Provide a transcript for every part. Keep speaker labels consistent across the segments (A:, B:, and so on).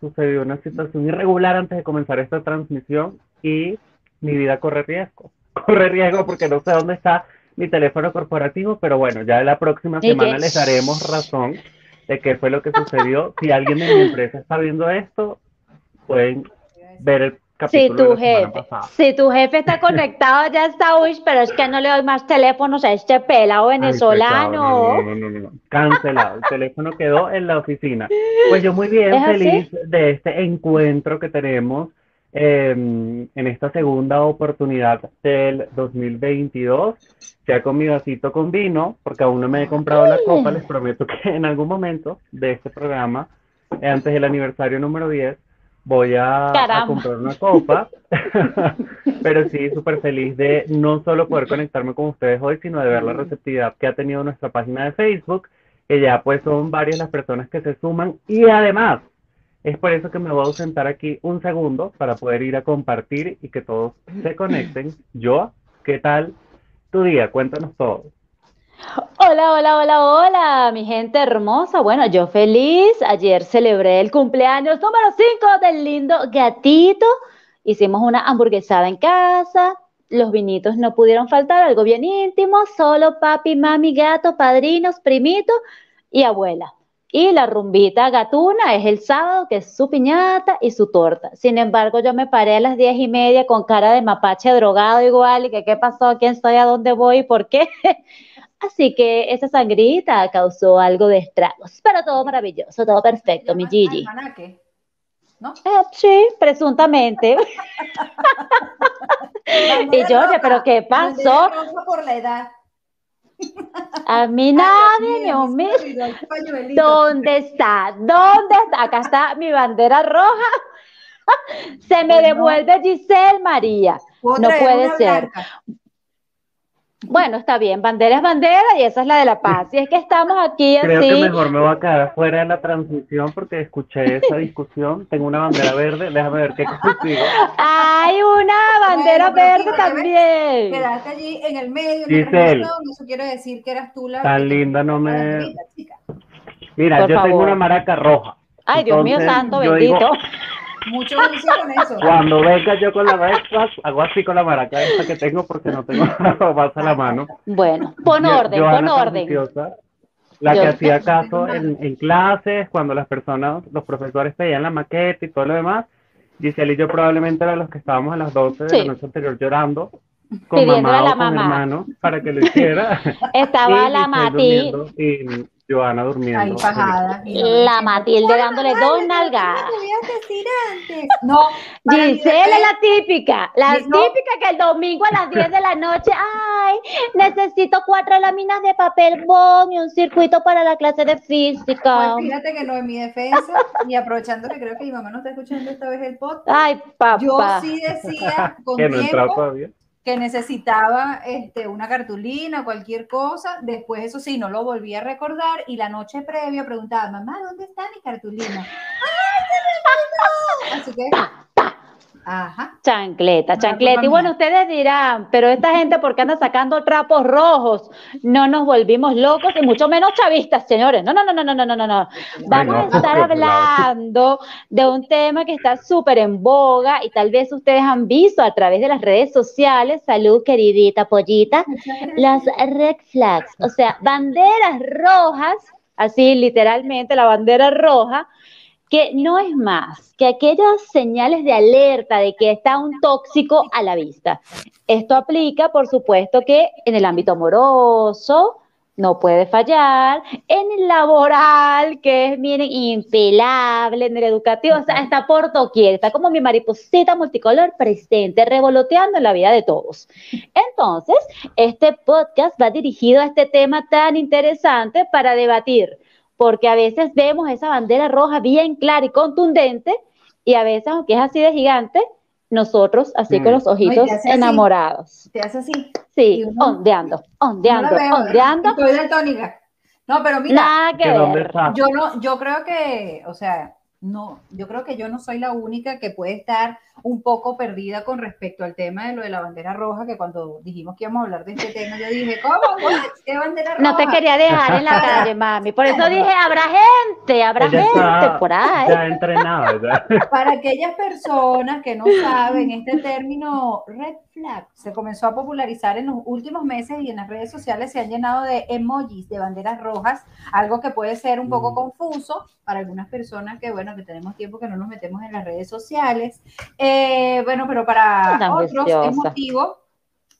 A: sucedió una situación irregular antes de comenzar esta transmisión y mi vida corre riesgo. Corre riesgo porque no sé dónde está mi teléfono corporativo, pero bueno, ya la próxima semana les daremos razón de qué fue lo que sucedió. Si alguien de mi empresa está viendo esto, pueden ver el
B: si tu jefe, si tu jefe está conectado, ya está, uy, pero es que no le doy más teléfonos a este pelado venezolano.
A: no, no, no, no, cancelado. El teléfono quedó en la oficina. Pues yo muy bien feliz de este encuentro que tenemos em, en esta segunda oportunidad del 2022, sea con mi vasito con vino, porque aún no me he comprado la copa, les prometo que en algún momento de este programa, antes del aniversario número 10, voy a, comprar una copa, pero sí, súper feliz de no solo poder conectarme con ustedes hoy, sino de ver la receptividad que ha tenido nuestra página de Facebook, que ya pues son varias las personas que se suman y además es por eso que me voy a ausentar aquí un segundo para poder ir a compartir y que todos se conecten. Yo, ¿qué tal tu día? Cuéntanos todo.
B: Hola, hola, hola, hola, mi gente hermosa. Bueno, yo feliz. Ayer celebré el cumpleaños número 5 del lindo gatito. Hicimos una hamburguesada en casa. Los vinitos no pudieron faltar, algo bien íntimo. Solo papi, mami, gato, padrinos, primito y abuela. Y la rumbita gatuna es el sábado, que es su piñata y su torta. Sin embargo, yo me paré a las diez y media con cara de mapache drogado igual, y que qué pasó, quién estoy, a dónde voy, por qué. Así que esa sangrita causó algo de estragos, pero todo maravilloso, todo perfecto, mi Gigi. ¿No? Eh, sí, presuntamente. y yo, pero ¿qué pasó?
C: Por la edad.
B: A mí nadie me ¿Dónde está? ¿Dónde está? Acá está mi bandera roja. Se me devuelve Giselle María. No puede ser. Bueno, está bien, bandera es bandera y esa es la de la paz. Y es que estamos aquí
A: Creo que mejor me voy a quedar fuera de la transmisión porque escuché esa discusión. Tengo una bandera verde, déjame ver qué consigo.
B: Hay una bandera verde también.
C: Quedaste allí en el medio, Giselle, eso quiere decir que eras tú la...
A: Tan linda no me... Mira, yo tengo una maraca roja.
B: Ay, Dios mío santo, bendito.
C: Mucho juicio con eso.
A: Cuando venga yo con la maraca, hago así con la maraca esta que tengo porque no tengo más a la mano.
B: Bueno, pon orden, pon orden.
A: La que hacía caso en, en, clases, cuando las personas, los profesores pedían la maqueta y todo lo demás. Giselle y yo probablemente eran los que estábamos a las 12 de la noche anterior llorando con mamá o con hermano para que lo hiciera.
B: Estaba la Mati.
A: Joana durmiendo. Ahí
C: pajada.
B: La Matilde dándole dos nalgadas.
C: decir antes? No.
B: Giselle es la típica. La típica que el domingo a las 10 de la noche, ay, necesito cuatro láminas de papel bond y un circuito para la clase de física.
C: Pues fíjate que no en mi defensa, y aprovechando que creo que mi mamá no está escuchando esta vez el podcast.
B: Ay, papá.
C: Yo sí decía con que no tiempo, todavía que necesitaba este, una cartulina, cualquier cosa. Después, eso sí, no lo volví a recordar. Y la noche previa preguntaba, mamá, ¿dónde está mi cartulina? ¡Ay, Así que
B: Ajá. Chancleta, chancleta. Y bueno, ustedes dirán, pero esta gente, ¿por qué anda sacando trapos rojos? No nos volvimos locos y mucho menos chavistas, señores. No, no, no, no, no, no, no, no. Vamos a estar hablando de un tema que está súper en boga y tal vez ustedes han visto a través de las redes sociales. Salud, queridita pollita. Las red flags, o sea, banderas rojas, así literalmente la bandera roja que no es más que aquellas señales de alerta de que está un tóxico a la vista. Esto aplica, por supuesto, que en el ámbito amoroso no puede fallar, en el laboral, que es, miren, impelable, en el educativo, o sea, está por doquier, está como mi mariposita multicolor presente, revoloteando en la vida de todos. Entonces, este podcast va dirigido a este tema tan interesante para debatir porque a veces vemos esa bandera roja bien clara y contundente, y a veces, aunque es así de gigante, nosotros así con mm. los ojitos enamorados.
C: Te hace así.
B: Sí, ondeando, ondeando, ondeando.
C: Estoy daltónica. No, pero mira,
B: Nada que ver.
C: yo no, yo creo que, o sea, no, yo creo que yo no soy la única que puede estar un poco perdida con respecto al tema de lo de la bandera roja, que cuando dijimos que íbamos a hablar de este tema, yo dije, ¿cómo? ¿Qué bandera roja?
B: No te quería dejar en la calle, mami. Por eso dije, habrá gente, habrá gente por ahí.
A: Ya entrenado,
C: Para aquellas personas que no saben, este término red flag se comenzó a popularizar en los últimos meses y en las redes sociales se han llenado de emojis de banderas rojas, algo que puede ser un poco mm. confuso para algunas personas que, bueno, que tenemos tiempo que no nos metemos en las redes sociales. Eh, bueno, pero para otros es motivo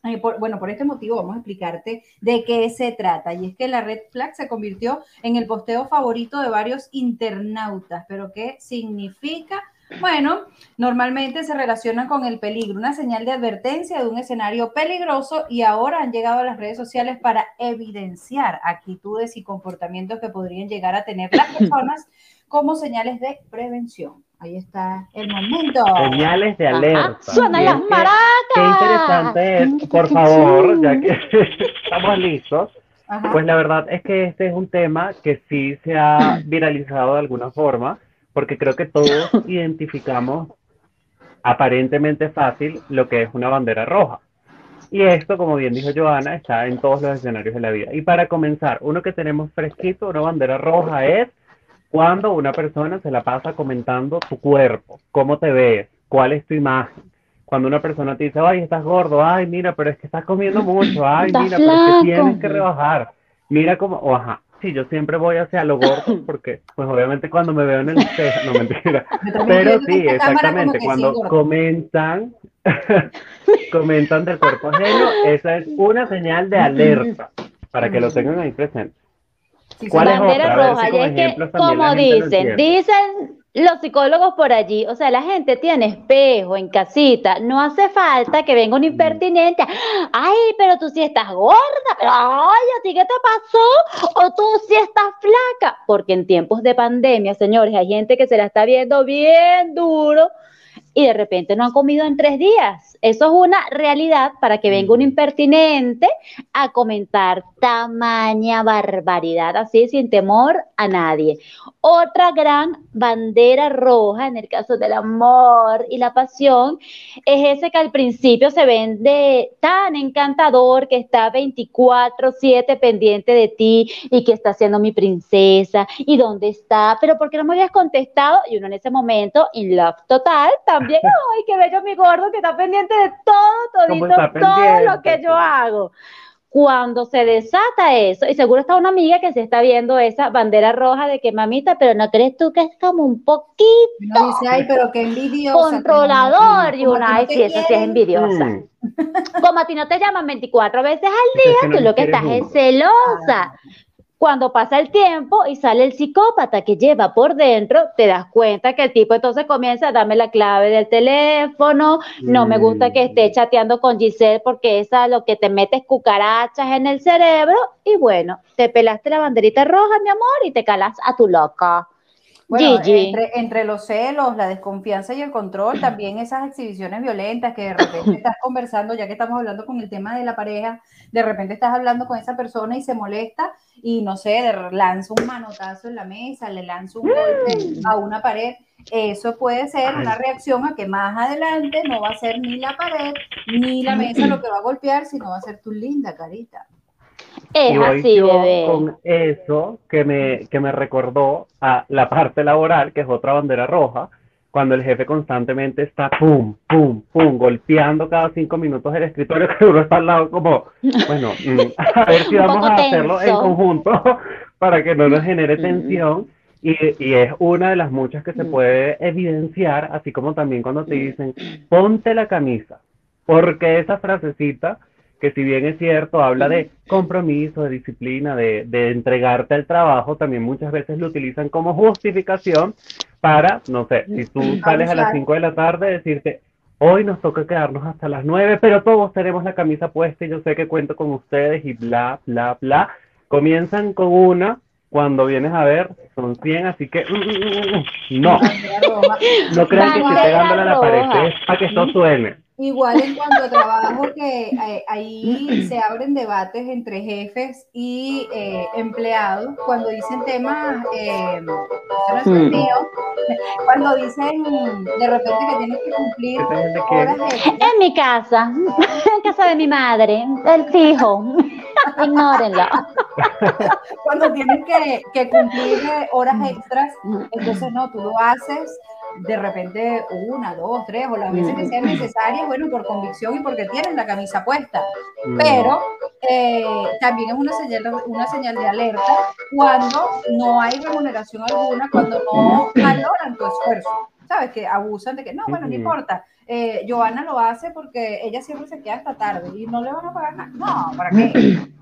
C: eh, bueno, por este motivo vamos a explicarte de qué se trata. Y es que la red flag se convirtió en el posteo favorito de varios internautas. ¿Pero qué significa? Bueno, normalmente se relaciona con el peligro, una señal de advertencia de un escenario peligroso y ahora han llegado a las redes sociales para evidenciar actitudes y comportamientos que podrían llegar a tener las personas como señales de prevención. Ahí está el momento.
A: Señales de alerta.
B: ¡Suenan las maracas!
A: Qué interesante es, por favor, ya que estamos listos. Pues la verdad es que este es un tema que sí se ha viralizado de alguna forma, porque creo que todos identificamos aparentemente fácil lo que es una bandera roja. Y esto, como bien dijo Joana, está en todos los escenarios de la vida. Y para comenzar, uno que tenemos fresquito, una bandera roja es cuando una persona se la pasa comentando tu cuerpo, cómo te ves, cuál es tu imagen. Cuando una persona te dice, ay, estás gordo, ay, mira, pero es que estás comiendo mucho, ay, mira, pero es que tienes que rebajar. Mira cómo, o ajá, sí, yo siempre voy hacia lo gordo porque, pues obviamente cuando me veo en el espejo, no mentira, pero sí, exactamente, cuando comentan, comentan del cuerpo ajeno, esa es una señal de alerta, para que lo tengan ahí presente
B: bandera roja, y es que, como dicen, dicen los psicólogos por allí, o sea, la gente tiene espejo en casita, no hace falta que venga un impertinente, ay, pero tú sí estás gorda, pero ay, ¿a ti qué te pasó? O tú sí estás flaca, porque en tiempos de pandemia, señores, hay gente que se la está viendo bien duro y de repente no han comido en tres días. Eso es una realidad para que venga un impertinente a comentar tamaña barbaridad, así sin temor a nadie. Otra gran bandera roja en el caso del amor y la pasión es ese que al principio se vende tan encantador que está 24/7 pendiente de ti y que está siendo mi princesa y dónde está, pero ¿por qué no me habías contestado? Y uno en ese momento, in love total, también, ay, qué bello mi gordo que está pendiente de todo, todito, todo lo que yo hago. Cuando se desata eso, y seguro está una amiga que se está viendo esa bandera roja de que mamita, pero no crees tú que es como un poquito
C: pero qué envidiosa,
B: controlador y una, ay, sí, eso sí es envidiosa. Mm. Como a ti no te llaman 24 veces al día, tú lo que estás es celosa. Cuando pasa el tiempo y sale el psicópata que lleva por dentro, te das cuenta que el tipo entonces comienza a darme la clave del teléfono, no me gusta que esté mm. chateando con Giselle porque esa lo que te metes cucarachas en el cerebro y bueno, te pelaste la banderita roja, mi amor, y te calas a tu loca.
C: Bueno, entre, entre, los celos, la desconfianza y el control, también esas exhibiciones violentas que de repente estás conversando, ya que estamos hablando con el tema de la pareja, de repente estás hablando con esa persona y se molesta y no sé, lanza un manotazo en la mesa, le lanza un golpe a una pared. Eso puede ser una reacción a que más adelante no va a ser ni la pared ni la mesa lo que va a golpear, sino va a ser tu linda carita.
A: Es y así, yo con eso que me, que me recordó a la parte laboral, que es otra bandera roja, cuando el jefe constantemente está pum, pum, pum, golpeando cada cinco minutos el escritorio, que uno está al lado como, bueno, mm, a ver si vamos a hacerlo en conjunto para que no nos genere tensión. Y, y, es una de las muchas que se puede evidenciar, así como también cuando te dicen, ponte la camisa, porque esa frasecita que si bien es cierto, habla de compromiso, de disciplina, de, de, entregarte al trabajo, también muchas veces lo utilizan como justificación para, no sé, si tú sales a las 5 de la tarde, decirte, hoy nos toca quedarnos hasta las 9, pero todos tenemos la camisa puesta y yo sé que cuento con ustedes y bla, bla, bla. Comienzan con una, cuando vienes a ver, son 100, así que mm, mm, mm, no. No crean que estoy pegándole a la pared, es para que esto suene.
C: Igual en cuanto a trabajo, que eh, ahí se abren debates entre jefes y eh, empleados cuando dicen temas, eh, mm. cuando dicen de repente que tienes que cumplir horas
B: En mi casa, en casa de mi madre, el fijo, ignórenlo.
C: cuando tienes que, que cumplir horas extras, entonces no, tú lo haces de repente una, dos, tres o las veces que sean necesarias, bueno, por convicción y porque tienen la camisa puesta. Pero eh, también es una señal, una señal de alerta cuando no hay remuneración alguna, cuando no valoran tu esfuerzo. ¿Sabes? Que abusan de que no, bueno, no importa. Eh, Joana lo hace porque ella siempre se queda hasta tarde y no le van a pagar nada. No, ¿para qué?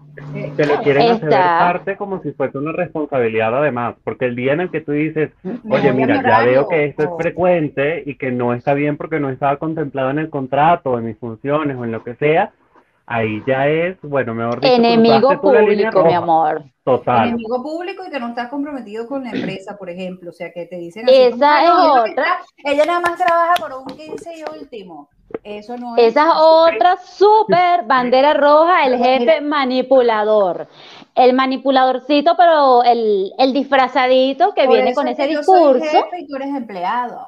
A: que le quieren hacer parte como si fuese una responsabilidad además, porque el día en el que tú dices, oye, mira, ya veo que esto es frecuente y que no está bien porque no estaba contemplado en el contrato, en mis funciones o en lo que sea, ahí ya es, bueno, mejor
B: dicho, enemigo público, mi amor.
C: Total. Enemigo público y que no estás comprometido con la empresa, por ejemplo, o sea, que te dicen
B: Esa es otra.
C: Ella nada más trabaja por un 15 y último. Eso no
B: Esa es otra súper bandera roja, el jefe manipulador. El manipuladorcito, pero el, disfrazadito que viene con ese discurso.
C: jefe y tú eres empleado.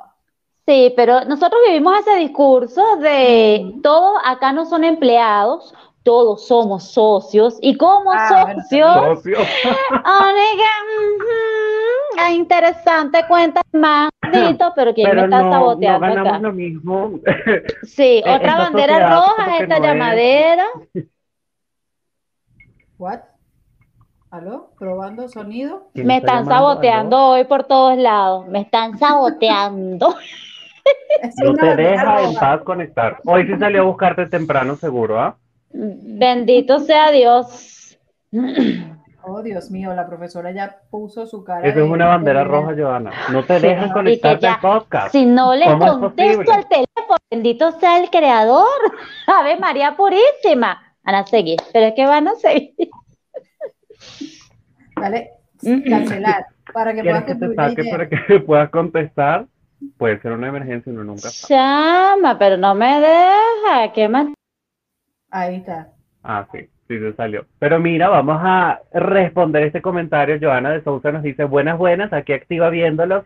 B: Sí, pero nosotros vivimos ese discurso de todos acá no son empleados, todos somos socios. Y como ah, socios, es interesante, cuenta más, pero ¿quién me está saboteando
A: no acá? lo mismo.
B: Sí, otra bandera roja es esta llamadera.
C: What? ¿Aló? ¿Probando sonido?
B: Me están saboteando hoy por todos lados. Me están saboteando.
A: no te deja en paz conectar. Hoy sí salió a buscarte temprano, seguro, ¿ah?
B: Bendito sea Dios.
C: Oh, Dios mío, la profesora ya puso su cara.
A: Esa es una bandera roja, Joana. No te dejan conectarte al podcast.
B: Si no le contesto al teléfono, bendito sea el creador. Ave María Purísima. Van a seguir, pero es que van a seguir.
C: Vale, cancelar. Para que puedas
A: que te saque para que puedas contestar? Puede ser una emergencia, uno nunca
B: sabe. Llama, pero no me deja. ¿Qué más?
C: Ahí está.
A: Ah, sí. Sí, se salió. Pero mira, vamos a responder este comentario. Joana de Sousa nos dice, buenas, buenas, aquí activa viéndolos.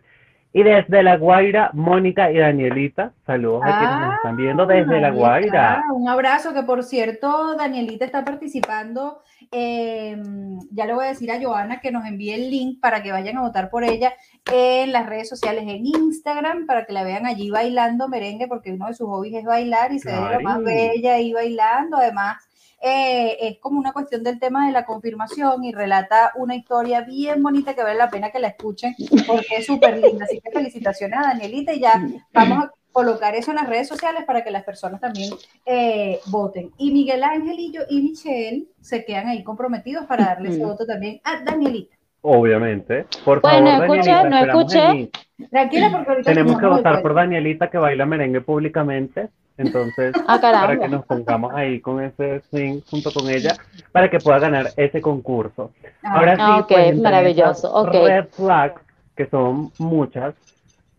A: Y desde La Guaira, Mónica y Danielita, saludos a quienes nos están viendo desde La Guaira.
C: Un abrazo, que por cierto, Danielita está participando. Em, ya le voy a decir a Joana que nos envíe el link para que vayan a votar por ella en las redes sociales, en Instagram, para que la vean allí bailando merengue, porque uno de sus hobbies es bailar y se ve lo más bella ahí bailando. Además, eh, es como una cuestión del tema de la confirmación y relata una historia bien bonita que vale la pena que la escuchen porque es súper linda. Así que felicitaciones a Danielita y ya vamos a colocar eso en las redes sociales para que las personas también eh, voten. Y Miguel Ángel y yo y Michelle se quedan ahí comprometidos para darle ese voto también a Danielita.
A: Obviamente. Por favor,
B: no escuché, no escuché.
C: Tranquila, porque ahorita
A: tenemos que votar por Danielita que baila merengue públicamente. Entonces,
B: ah,
A: para que nos pongamos ahí con ese swing junto con ella, para que pueda ganar ese concurso.
B: Ah, Ahora sí, ah, pues, maravilloso. Okay.
A: Red flags, que son muchas,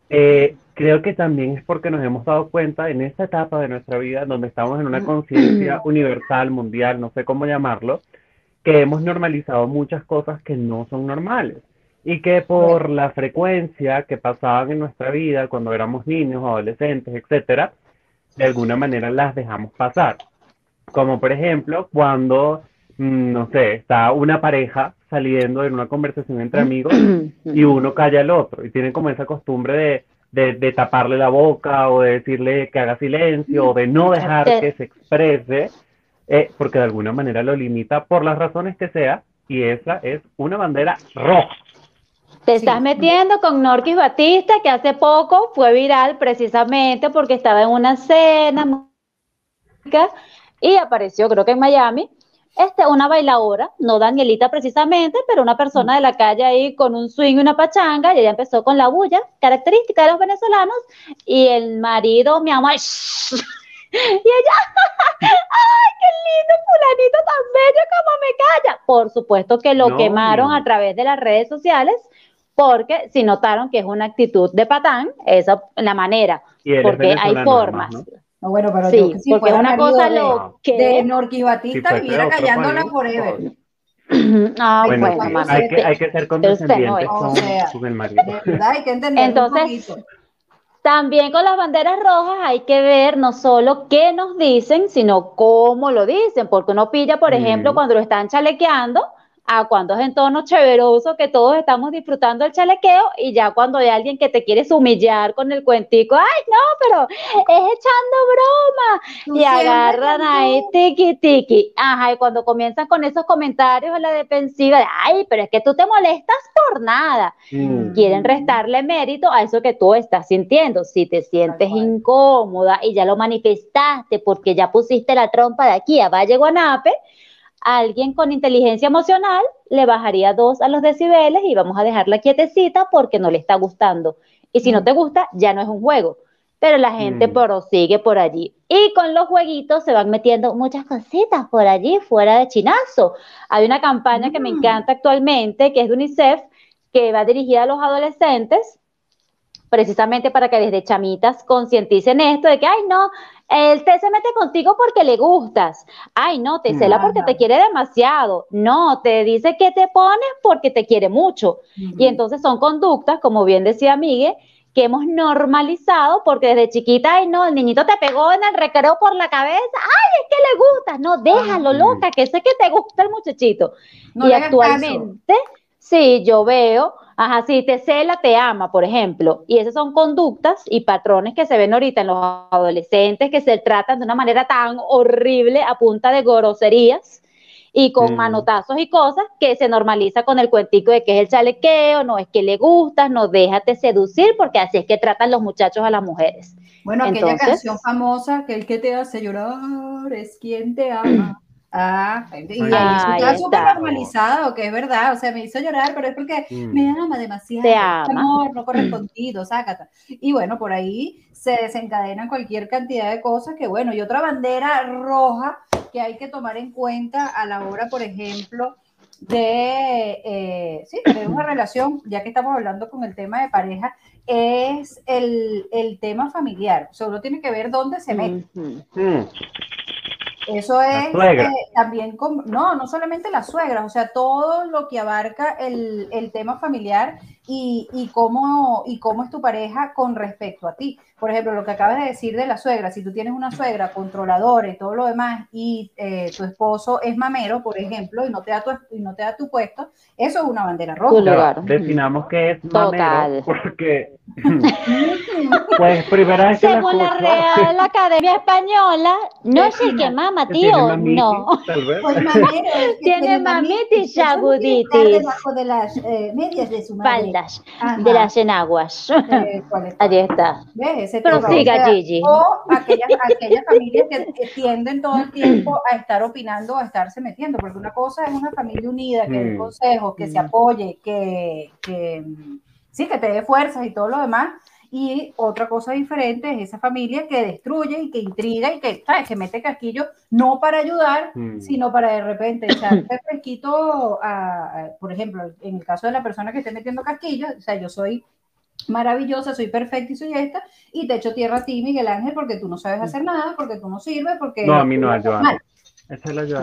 A: eh, creo que también es porque nos hemos dado cuenta en esta etapa de nuestra vida, donde estamos en una conciencia universal, mundial, no sé cómo llamarlo, que hemos normalizado muchas cosas que no son normales y que por la frecuencia que pasaban en nuestra vida cuando éramos niños, adolescentes, etcétera, de alguna manera las dejamos pasar. Como por ejemplo, cuando, mm, no sé, está una pareja saliendo en una conversación entre amigos y uno calla al otro y tienen como esa costumbre de, de, taparle la boca o de decirle que haga silencio o de no dejar que se exprese, eh, porque de alguna manera lo limita por las razones que sea y esa es una bandera roja.
B: Te estás metiendo con Norquis Batista, que hace poco fue viral precisamente porque estaba en una cena y apareció, creo que en Miami, este, una bailadora, no Danielita precisamente, pero una persona de la calle ahí con un swing y una pachanga, y ella empezó con la bulla, característica de los venezolanos, y el marido, mi amor, y ella, ¡ay, qué lindo fulanito tan bello como me calla! Por supuesto que lo quemaron a través de las redes sociales porque si notaron que es una actitud de patán, esa la manera, porque hay formas.
C: No, bueno, pero
B: sí, yo, si porque una cosa de, lo que
C: de Norquis Batista viviera callándola forever.
B: Ah, bueno,
A: hay, que, hay que ser condescendientes con, con, el marido.
C: De verdad, hay que entender
B: Entonces, también con las banderas rojas hay que ver no solo qué nos dicen, sino cómo lo dicen, porque uno pilla, por ejemplo, cuando lo están chalequeando, a cuando es en tono chéveroso que todos estamos disfrutando el chalequeo y ya cuando hay alguien que te quiere humillar con el cuentico, ay no, pero es echando broma y agarran ahí tiki tiki, ajá, y cuando comienzan con esos comentarios a la defensiva de, ay, pero es que tú te molestas por nada, mm. quieren restarle mérito a eso que tú estás sintiendo, si te sientes incómoda y ya lo manifestaste porque ya pusiste la trompa de aquí a Valle Guanape, alguien con inteligencia emocional le bajaría dos a los decibeles y vamos a dejarla quietecita porque no le está gustando. Y si no mm. te gusta, ya no es un juego. Pero la gente mm. prosigue por allí. Y con los jueguitos se van metiendo muchas cositas por allí, fuera de chinazo. Hay una campaña que me mm. encanta actualmente, que es de UNICEF, que va dirigida a los adolescentes, precisamente para que desde chamitas concienticen esto de que, ay, no, él te se mete contigo porque le gustas. Ay, no, te cela porque te quiere demasiado. No, te dice que te pones porque te quiere mucho. Y entonces son conductas, como bien decía Miguel, que hemos normalizado porque desde chiquita, ay, no, el niñito te pegó en el recreo por la cabeza. Ay, es que le gusta. No, déjalo, loca, que sé que te gusta el muchachito. y actualmente, sí, yo veo Ajá, sí, te cela, te ama, por ejemplo. Y esas son conductas y patrones que se ven ahorita en los adolescentes que se tratan de una manera tan horrible a punta de groserías y con mm. manotazos y cosas que se normaliza con el cuentico de que es el chalequeo, no es que le gustas, no déjate seducir, porque así es que tratan los muchachos a las mujeres.
C: Bueno, aquella canción famosa que el que te hace llorar es quien te ama. Ah, y está súper normalizado, que es verdad, o sea, me hizo llorar, pero es porque mm. me ama demasiado,
B: Te ama.
C: amor no correspondido, sácata. Y bueno, por ahí se desencadenan cualquier cantidad de cosas que, bueno, y otra bandera roja que hay que tomar en cuenta a la hora, por ejemplo, de, eh, sí, de una relación, ya que estamos hablando con el tema de pareja, es el, el tema familiar. Solo tiene que ver dónde se mete. Eso es eh, también, con, no, no solamente la suegra, o sea, todo lo que abarca el, el tema familiar y, y, cómo, y cómo es tu pareja con respecto a ti. Por ejemplo, lo que acabas de decir de la suegra, si tú tienes una suegra controladora y todo lo demás y eh, tu esposo es mamero, por ejemplo, y no te da tu, y no te da tu puesto, eso es una bandera roja.
A: definamos que es mamero porque pues primera vez
B: que Según la, Real Academia Española, no es el que mama, tío, no.
C: Pues mamero,
B: tiene mamitis y aguditis.
C: Debajo de las eh, medias de su madre
B: de las enaguas. Eh, Ahí está. Pero siga, Gigi.
C: O aquellas, aquellas familias que, tienden todo el tiempo a estar opinando, a estarse metiendo, porque una cosa es una familia unida, que dé mm. consejos, que se mm. apoye, que, que sí, que te dé fuerzas y todo lo demás, y otra cosa diferente es esa familia que destruye y que intriga y que, ¿sabes? que mete casquillo no para ayudar, mm. sino para de repente echarte fresquito, a, por ejemplo, en el caso de la persona que esté metiendo casquillo, o sea, yo soy maravillosa, soy perfecta y soy esta, y te echo tierra a ti, Miguel Ángel, porque tú no sabes hacer nada, porque tú no sirves, porque...
A: No, a mí no,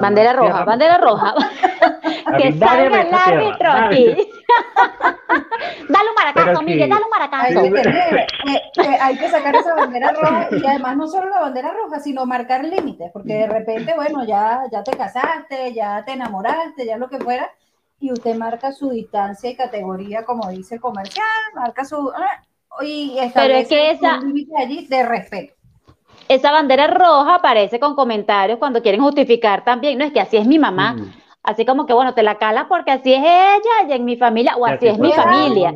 B: Bandera roja, bandera roja. que salga el árbitro aquí. dale un maracazo, Miguel, dale un maracazo.
C: Hay que, sacar esa bandera roja y además no solo la bandera roja, sino marcar límites, porque de repente, bueno, ya, ya te casaste, ya te enamoraste, ya lo que fuera, y usted marca su distancia y categoría, como dice el comercial, marca su... Ah, y establece
B: Pero es que esa...
C: un límite allí de respeto
B: esa bandera roja aparece con comentarios cuando quieren justificar también, no es que así es mi mamá, así como que bueno, te la cala porque así es ella y en mi familia, o así es mi familia.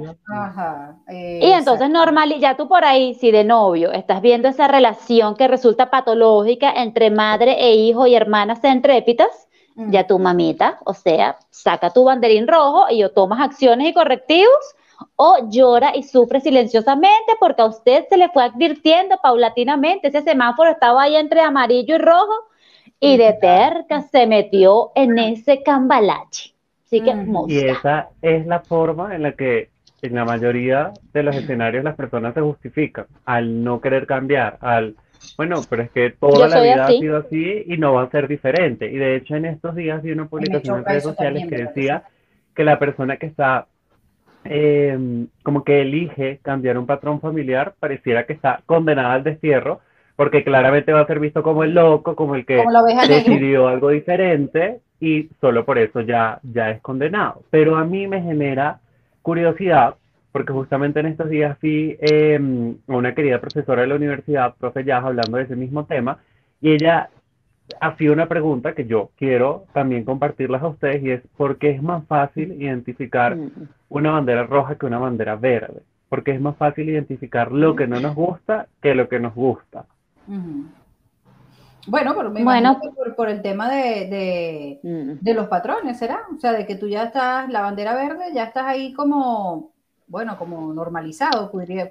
B: y entonces normal, ya tú por ahí, si de novio estás viendo esa relación que resulta patológica entre madre e hijo y hermanas entrépitas, ya tu mamita, o sea, saca tu banderín rojo y o tomas acciones y correctivos o llora y sufre silenciosamente porque a usted se le fue advirtiendo paulatinamente, ese semáforo estaba ahí entre amarillo y rojo y de terca se metió en ese cambalache. Así que,
A: Y esa es la forma en la que en la mayoría de los escenarios las personas se justifican al no querer cambiar, al bueno, pero es que toda la vida ha sido así y no va a ser diferente. Y de hecho en estos días vi una publicación en redes sociales que decía que la persona que está eh, como que elige cambiar un patrón familiar pareciera que está condenada al destierro porque claramente va a ser visto como el loco, como el que decidió algo diferente y solo por eso ya, ya es condenado. Pero a mí me genera curiosidad porque justamente en estos días fui eh, una querida profesora de la universidad, profe Yaz, hablando de ese mismo tema, y ella hacía una pregunta que yo quiero también compartirlas a ustedes y es ¿por qué es más fácil identificar una bandera roja que una bandera verde? Porque es más fácil identificar lo que no nos gusta que lo que nos gusta.
C: Bueno, por, bueno. Por, el tema de, mm. de, los patrones, ¿será? O sea, de que tú ya estás, la bandera verde, ya estás ahí como, bueno, como normalizado, pudiera,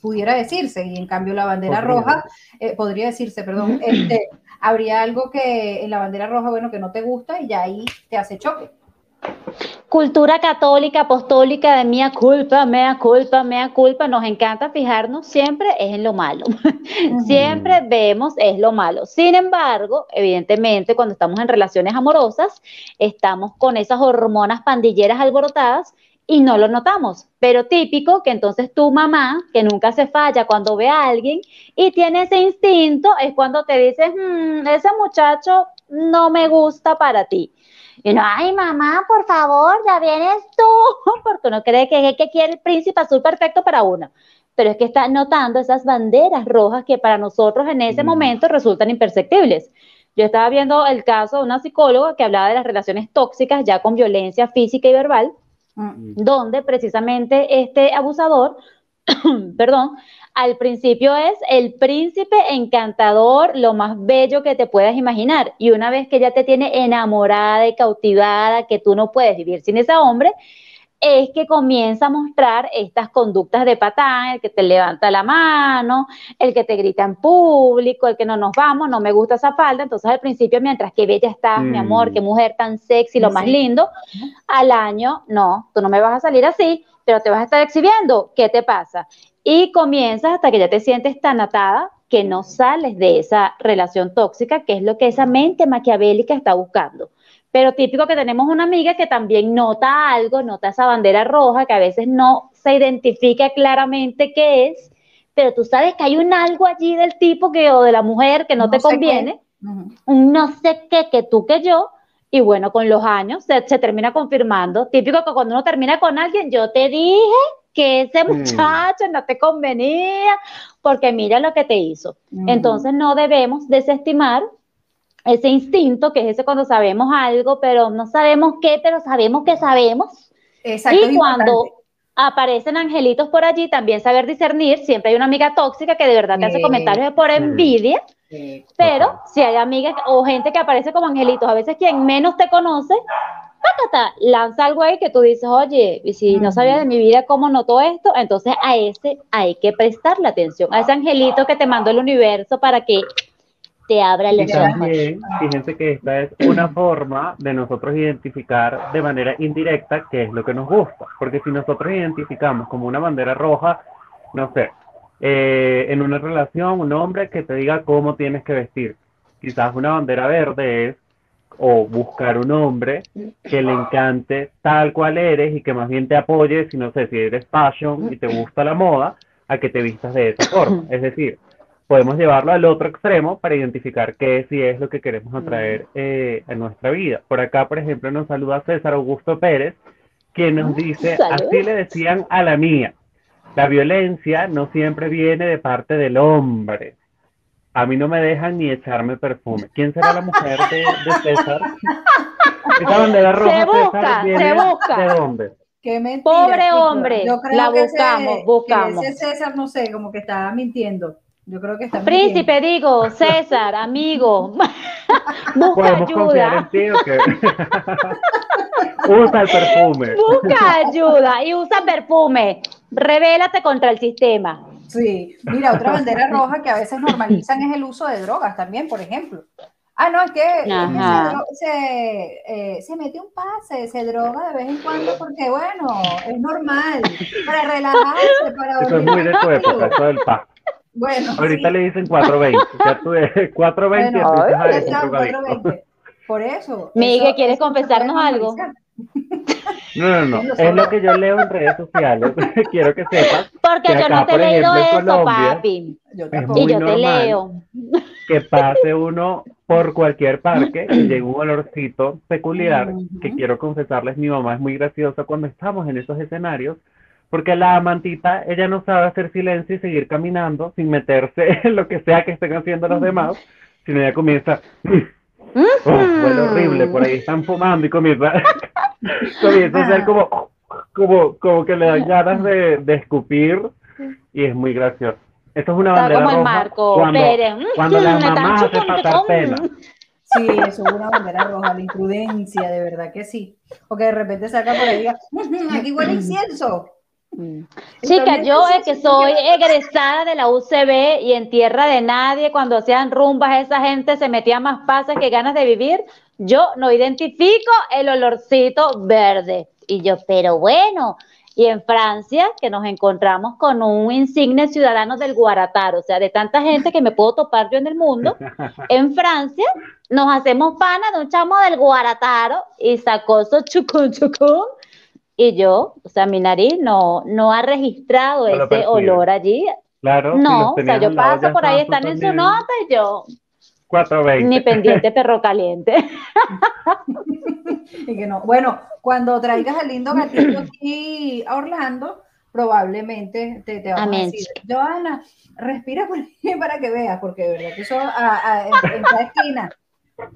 C: pudiera, decirse, y en cambio la bandera roja, eh, podría decirse, perdón, este, habría algo que en la bandera roja, bueno, que no te gusta y ya ahí te hace choque.
B: Cultura católica, apostólica de mía culpa, mea culpa, mea culpa, nos encanta fijarnos siempre es en lo malo. siempre vemos es lo malo. Sin embargo, evidentemente, cuando estamos en relaciones amorosas, estamos con esas hormonas pandilleras alborotadas y no lo notamos. Pero típico que entonces tu mamá, que nunca se falla cuando ve a alguien y tiene ese instinto, es cuando te dices, hmm, ese muchacho no me gusta para ti. Y no, ay mamá, por favor, ya vienes tú, porque uno cree que es que quiere el príncipe azul perfecto para uno. Pero es que está notando esas banderas rojas que para nosotros en ese mm. momento resultan imperceptibles. Yo estaba viendo el caso de una psicóloga que hablaba de las relaciones tóxicas ya con violencia física y verbal, mm. Donde precisamente este abusador, perdón, al principio es el príncipe encantador, lo más bello que te puedas imaginar. Y una vez que ya te tiene enamorada y cautivada, que tú no puedes vivir sin ese hombre, es que comienza a mostrar estas conductas de patán, el que te levanta la mano, el que te grita en público, el que no nos vamos, no me gusta esa falda. Entonces al principio, mientras que bella estás, mi amor, qué mujer tan sexy, lo más lindo, al año, no, tú no me vas a salir así, pero te vas a estar exhibiendo. ¿Qué te pasa? y comienzas hasta que ya te sientes tan atada que no sales de esa relación tóxica, que es lo que esa mente maquiavélica está buscando. Pero típico que tenemos una amiga que también nota algo, nota esa bandera roja, que a veces no se identifica claramente qué es, pero tú sabes que hay un algo allí del tipo que, o de la mujer que no, te conviene, un no sé qué, que tú que yo, y bueno, con los años se, se, termina confirmando. Típico que cuando uno termina con alguien, yo te dije que ese mm. muchacho no te convenía, porque mira lo que te hizo. Mm. Entonces no debemos desestimar ese instinto, que es ese cuando sabemos algo, pero no sabemos qué, pero sabemos que sabemos. y cuando aparecen angelitos por allí, también saber discernir, siempre hay una amiga tóxica que de verdad te hace comentarios por envidia, pero si hay amigas o gente que aparece como angelitos, a veces quien menos te conoce, lanza algo ahí que tú dices, oye, y si no sabía de mi vida cómo notó esto, entonces a ese hay que prestarle atención, a ese angelito que te mandó el universo para que te abra el ojos.
A: Fíjense que esta es una forma de nosotros identificar de manera indirecta qué es lo que nos gusta, porque si nosotros identificamos como una bandera roja, no sé, eh, en una relación, un hombre que te diga cómo tienes que vestir. Quizás una bandera verde es o buscar un hombre que le encante tal cual eres y que más bien te apoye, si no sé, si eres fashion y te gusta la moda, a que te vistas de esa forma. Es decir, podemos llevarlo al otro extremo para identificar qué sí es lo que queremos atraer eh, en nuestra vida. Por acá, por ejemplo, nos saluda César Augusto Pérez, quien nos dice, así le decían a la mía, la violencia no siempre viene de parte del hombre, a mí no me dejan ni echarme perfume. ¿Quién será la mujer de, César? Esa bandera roja
B: se busca, se busca.
A: ¿De dónde?
B: Pobre hombre, la buscamos, buscamos.
C: ese César, no sé, como que estaba mintiendo. Yo creo que está
B: Príncipe, digo, César, amigo. Busca
A: ¿Podemos ayuda. En ti, usa el perfume.
B: Busca ayuda y usa perfume. Revélate contra el sistema.
C: Sí, mira, otra bandera roja que a veces normalizan es el uso de drogas también, por ejemplo. Ah, no, es que se, eh, se, mete un pase, se droga de vez en cuando porque, bueno, es normal, para relajarse, para...
A: Eso es muy de tu época, eso del pase. Bueno, Ahorita le dicen 420. Ya tuve 420.
C: Bueno, Por eso.
B: Miguel, ¿quieres confesarnos algo?
A: No, no, no. Es lo que yo leo en redes sociales. Quiero que sepas.
B: Porque yo no te he leído eso, papi. y yo te leo.
A: Que pase uno por cualquier parque y llegue un olorcito peculiar. Que quiero confesarles, mi mamá es muy graciosa cuando estamos en esos escenarios. Porque la amantita, ella no sabe hacer silencio y seguir caminando sin meterse en lo que sea que estén haciendo los demás, sino ella comienza. Oh, horrible, por ahí están fumando y comienza, comienza a ser como, como, como que le dan ganas de, de escupir y es muy gracioso. Esto es una bandera como roja.
B: Marco
A: cuando, cuando las mamás hacen pasar pena.
C: Sí, eso es una bandera roja, la imprudencia, de verdad que sí. Porque de repente saca por ahí y diga, aquí huele incienso.
B: Mm. Chica, yo es que soy egresada de la UCB y en tierra de nadie, cuando hacían rumbas, esa gente se metía más pases que ganas de vivir. Yo no identifico el olorcito verde. Y yo, pero bueno, y en Francia, que nos encontramos con un insigne ciudadano del Guarataro, o sea, de tanta gente que me puedo topar yo en el mundo, en Francia nos hacemos pana de un chamo del Guarataro y sacó su chucun chucun y yo, o sea, mi nariz no, no ha registrado ese olor allí.
A: Claro.
B: No, o sea, yo paso por ahí, están en su nota y yo.
A: 420.
B: Ni pendiente perro caliente.
C: y que no. Bueno, cuando traigas el lindo gatito aquí a Orlando, probablemente te, te van a decir, Joana, respira por ahí para que veas, porque de verdad que eso a, en, en esquina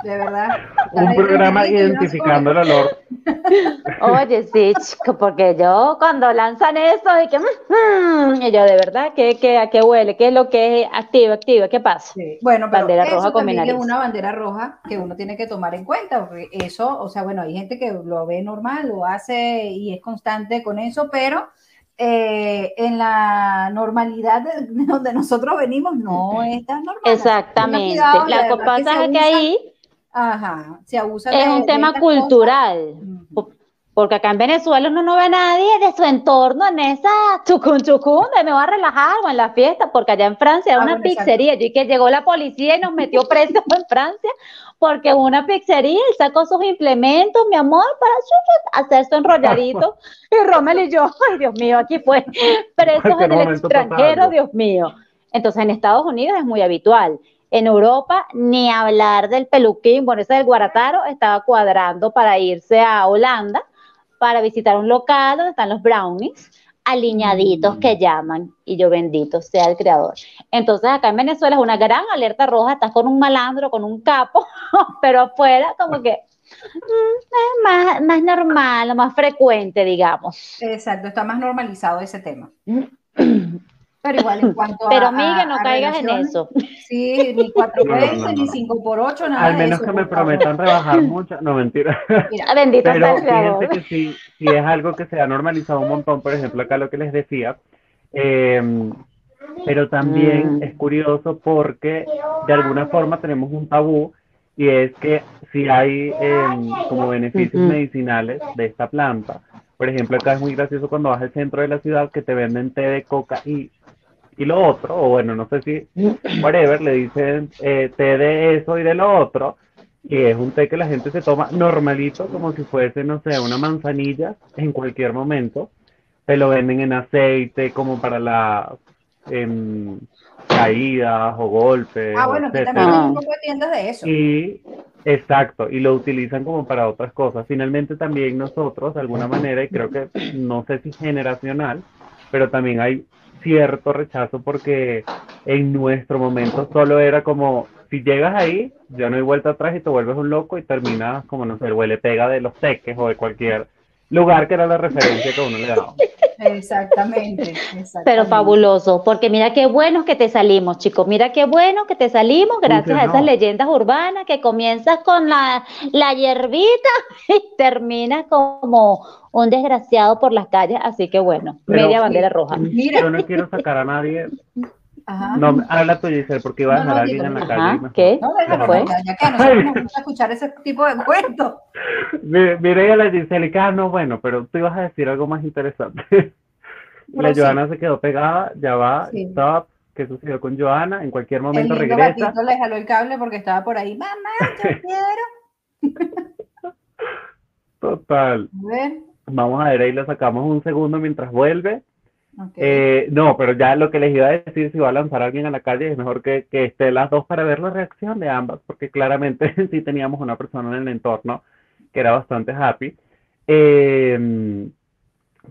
C: de verdad.
A: Un programa identificando el olor.
B: Oye, sí, chico, porque yo cuando lanzan eso y que mm", y yo de verdad ¿qué, a qué huele, qué es lo que es activo, activo, ¿qué pasa?
C: Bueno, pero bandera roja con es una bandera roja que uno tiene que tomar en cuenta, porque eso, o sea, bueno, hay gente que lo ve normal, lo hace y es constante con eso, pero eh, en la normalidad de, donde nosotros venimos no es tan normal.
B: Exactamente. La cosa es que ahí
C: Ajá, se abusa
B: Es un tema cultural. Porque acá en Venezuela uno no ve a nadie de su entorno en esa chucun chucun de me va a relajar o en la fiesta, porque allá en Francia era ah, una pizzería. y que llegó la policía y nos metió presos en Francia, porque una pizzería y sacó sus implementos, mi amor, para hacer su enrolladito. y Rommel y yo, ay Dios mío, aquí fue presos en el extranjero, Dios mío. Entonces en Estados Unidos es muy habitual. En Europa, ni hablar del peluquín, bueno, ese del Guarataro estaba cuadrando para irse a Holanda para visitar un local donde están los brownies alineaditos que mm. llaman, y yo bendito sea el creador. Entonces acá en Venezuela es una gran alerta roja, estás con un malandro, con un capo, pero afuera como que mm, es más, más normal, más frecuente, digamos.
C: Exacto, está más normalizado ese tema. Pero igual en cuanto
B: Pero, a. Pero, no caigas en eso.
C: Sí, ni 420, ni 5 por 8 nada.
A: Al menos que me prometan rebajar mucho. No, mentira.
B: Mira, bendito
A: Pero fíjense que sí, sí es algo que se ha normalizado un montón. Por ejemplo, acá lo que les decía. Em, pero también mm. es curioso porque de alguna forma tenemos un tabú y es que si hay em, como beneficios medicinales de esta planta. Por ejemplo, acá es muy gracioso cuando vas al centro de la ciudad que te venden té de coca y y lo otro, o bueno, no sé si, whatever, le dicen eh, té de eso y de lo otro, y es un té que la gente se toma normalito, como si fuese, no sé, una manzanilla en cualquier momento, se lo venden en aceite como para las em, caídas o golpes.
C: Ah, bueno, que también hay un poco de tiendas de eso.
A: Y, exacto, y lo utilizan como para otras cosas. Finalmente también nosotros, de alguna manera, y creo que no sé si generacional, pero también hay cierto rechazo porque en nuestro momento solo era como, si llegas ahí, ya no hay vuelta atrás y te vuelves un loco y terminas como, no sé, el huele pega de los teques o de cualquier lugar que era la referencia que uno le daba.
C: Exactamente,
B: Pero fabuloso, porque mira qué bueno que te salimos, chicos. Mira qué bueno que te salimos gracias a esas leyendas urbanas que comienzas con la, la hierbita y terminas como un desgraciado por las calles. Así que bueno, media bandera roja.
A: Mira. Yo no quiero sacar a nadie. Ajá. No, habla tú, Giselle, porque iba a dejar a alguien en la calle.
B: ¿Qué?
C: No, deja, pues, ya, que nosotros nos gusta escuchar ese tipo de cuentos.
A: Mire, a la Giselle, que, ah, no, bueno, pero tú ibas a decir algo más interesante. la Joana se quedó pegada, ya va, stop. qué sucedió con Joana, en cualquier momento el regresa.
C: Gatito le jaló el cable porque estaba por ahí, mamá, yo quiero.
A: Total. Vamos a ver, ahí le sacamos un segundo mientras vuelve. Eh, no, pero ya lo que les iba a decir, si va a lanzar a alguien a la calle, es mejor que, que esté las dos para ver la reacción de ambas, porque claramente sí teníamos una persona en el entorno que era bastante happy. Em,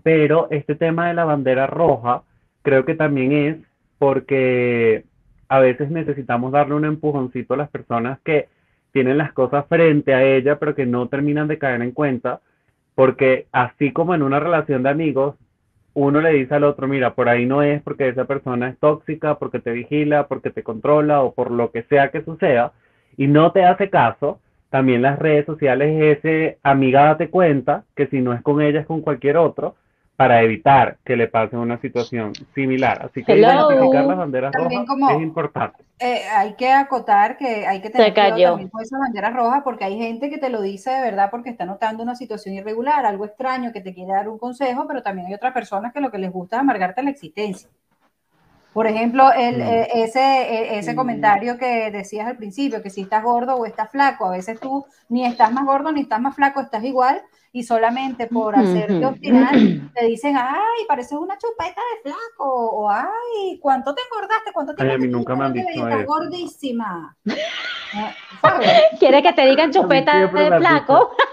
A: pero este tema de la bandera roja, creo que también es porque a veces necesitamos darle un empujoncito a las personas que tienen las cosas frente a ella, pero que no terminan de caer en cuenta, porque así como en una relación de amigos, uno le dice al otro, mira, por ahí no es porque esa persona es tóxica, porque te vigila, porque te controla o por lo que sea que suceda, y no te hace caso, también las redes sociales ese amiga date cuenta que si no es con ella es con cualquier otro, para evitar que le pase una situación similar. Así que identificar las banderas rojas es importante.
C: Eh, hay que acotar que hay que tener cuidado también con esas banderas rojas porque hay gente que te lo dice de verdad porque está notando una situación irregular, algo extraño, que te quiere dar un consejo, pero también hay otras personas que lo que les gusta es amargarte la existencia. Por ejemplo, el, mm. eh, ese, e, ese mm. comentario que decías al principio, que si estás gordo o estás flaco, a veces tú ni estás más gordo ni estás más flaco, estás igual, y solamente por hacerte obstinar te dicen, ay, pareces una chupeta de flaco, o ay, ¿cuánto te engordaste? ¿Cuánto te
A: ay, a mí nunca me han dicho Estás
C: gordísima.
B: ¿Quiere que te digan chupeta de flaco?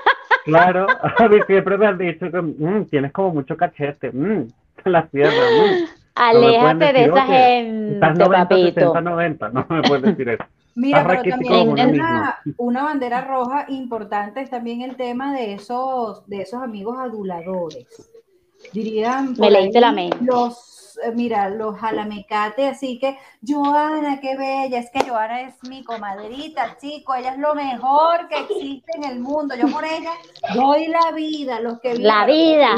A: Claro, a mí siempre me han dicho que mm, tienes como mucho cachete, mmm, las piernas. Mm.
B: Aléjate de esa gente,
A: estás 90, papito. 60, 90, no me puedes decir eso.
C: Mira, pero también una, una, bandera roja importante es también el tema de esos, de esos amigos aduladores. Dirían
B: Me leíste la mente.
C: los mira, los jalamecate, así que, Joana, qué bella, es que Joana es mi comadrita, chico, ella es lo mejor que existe en el mundo, yo por ella doy la vida, los que
B: La vida.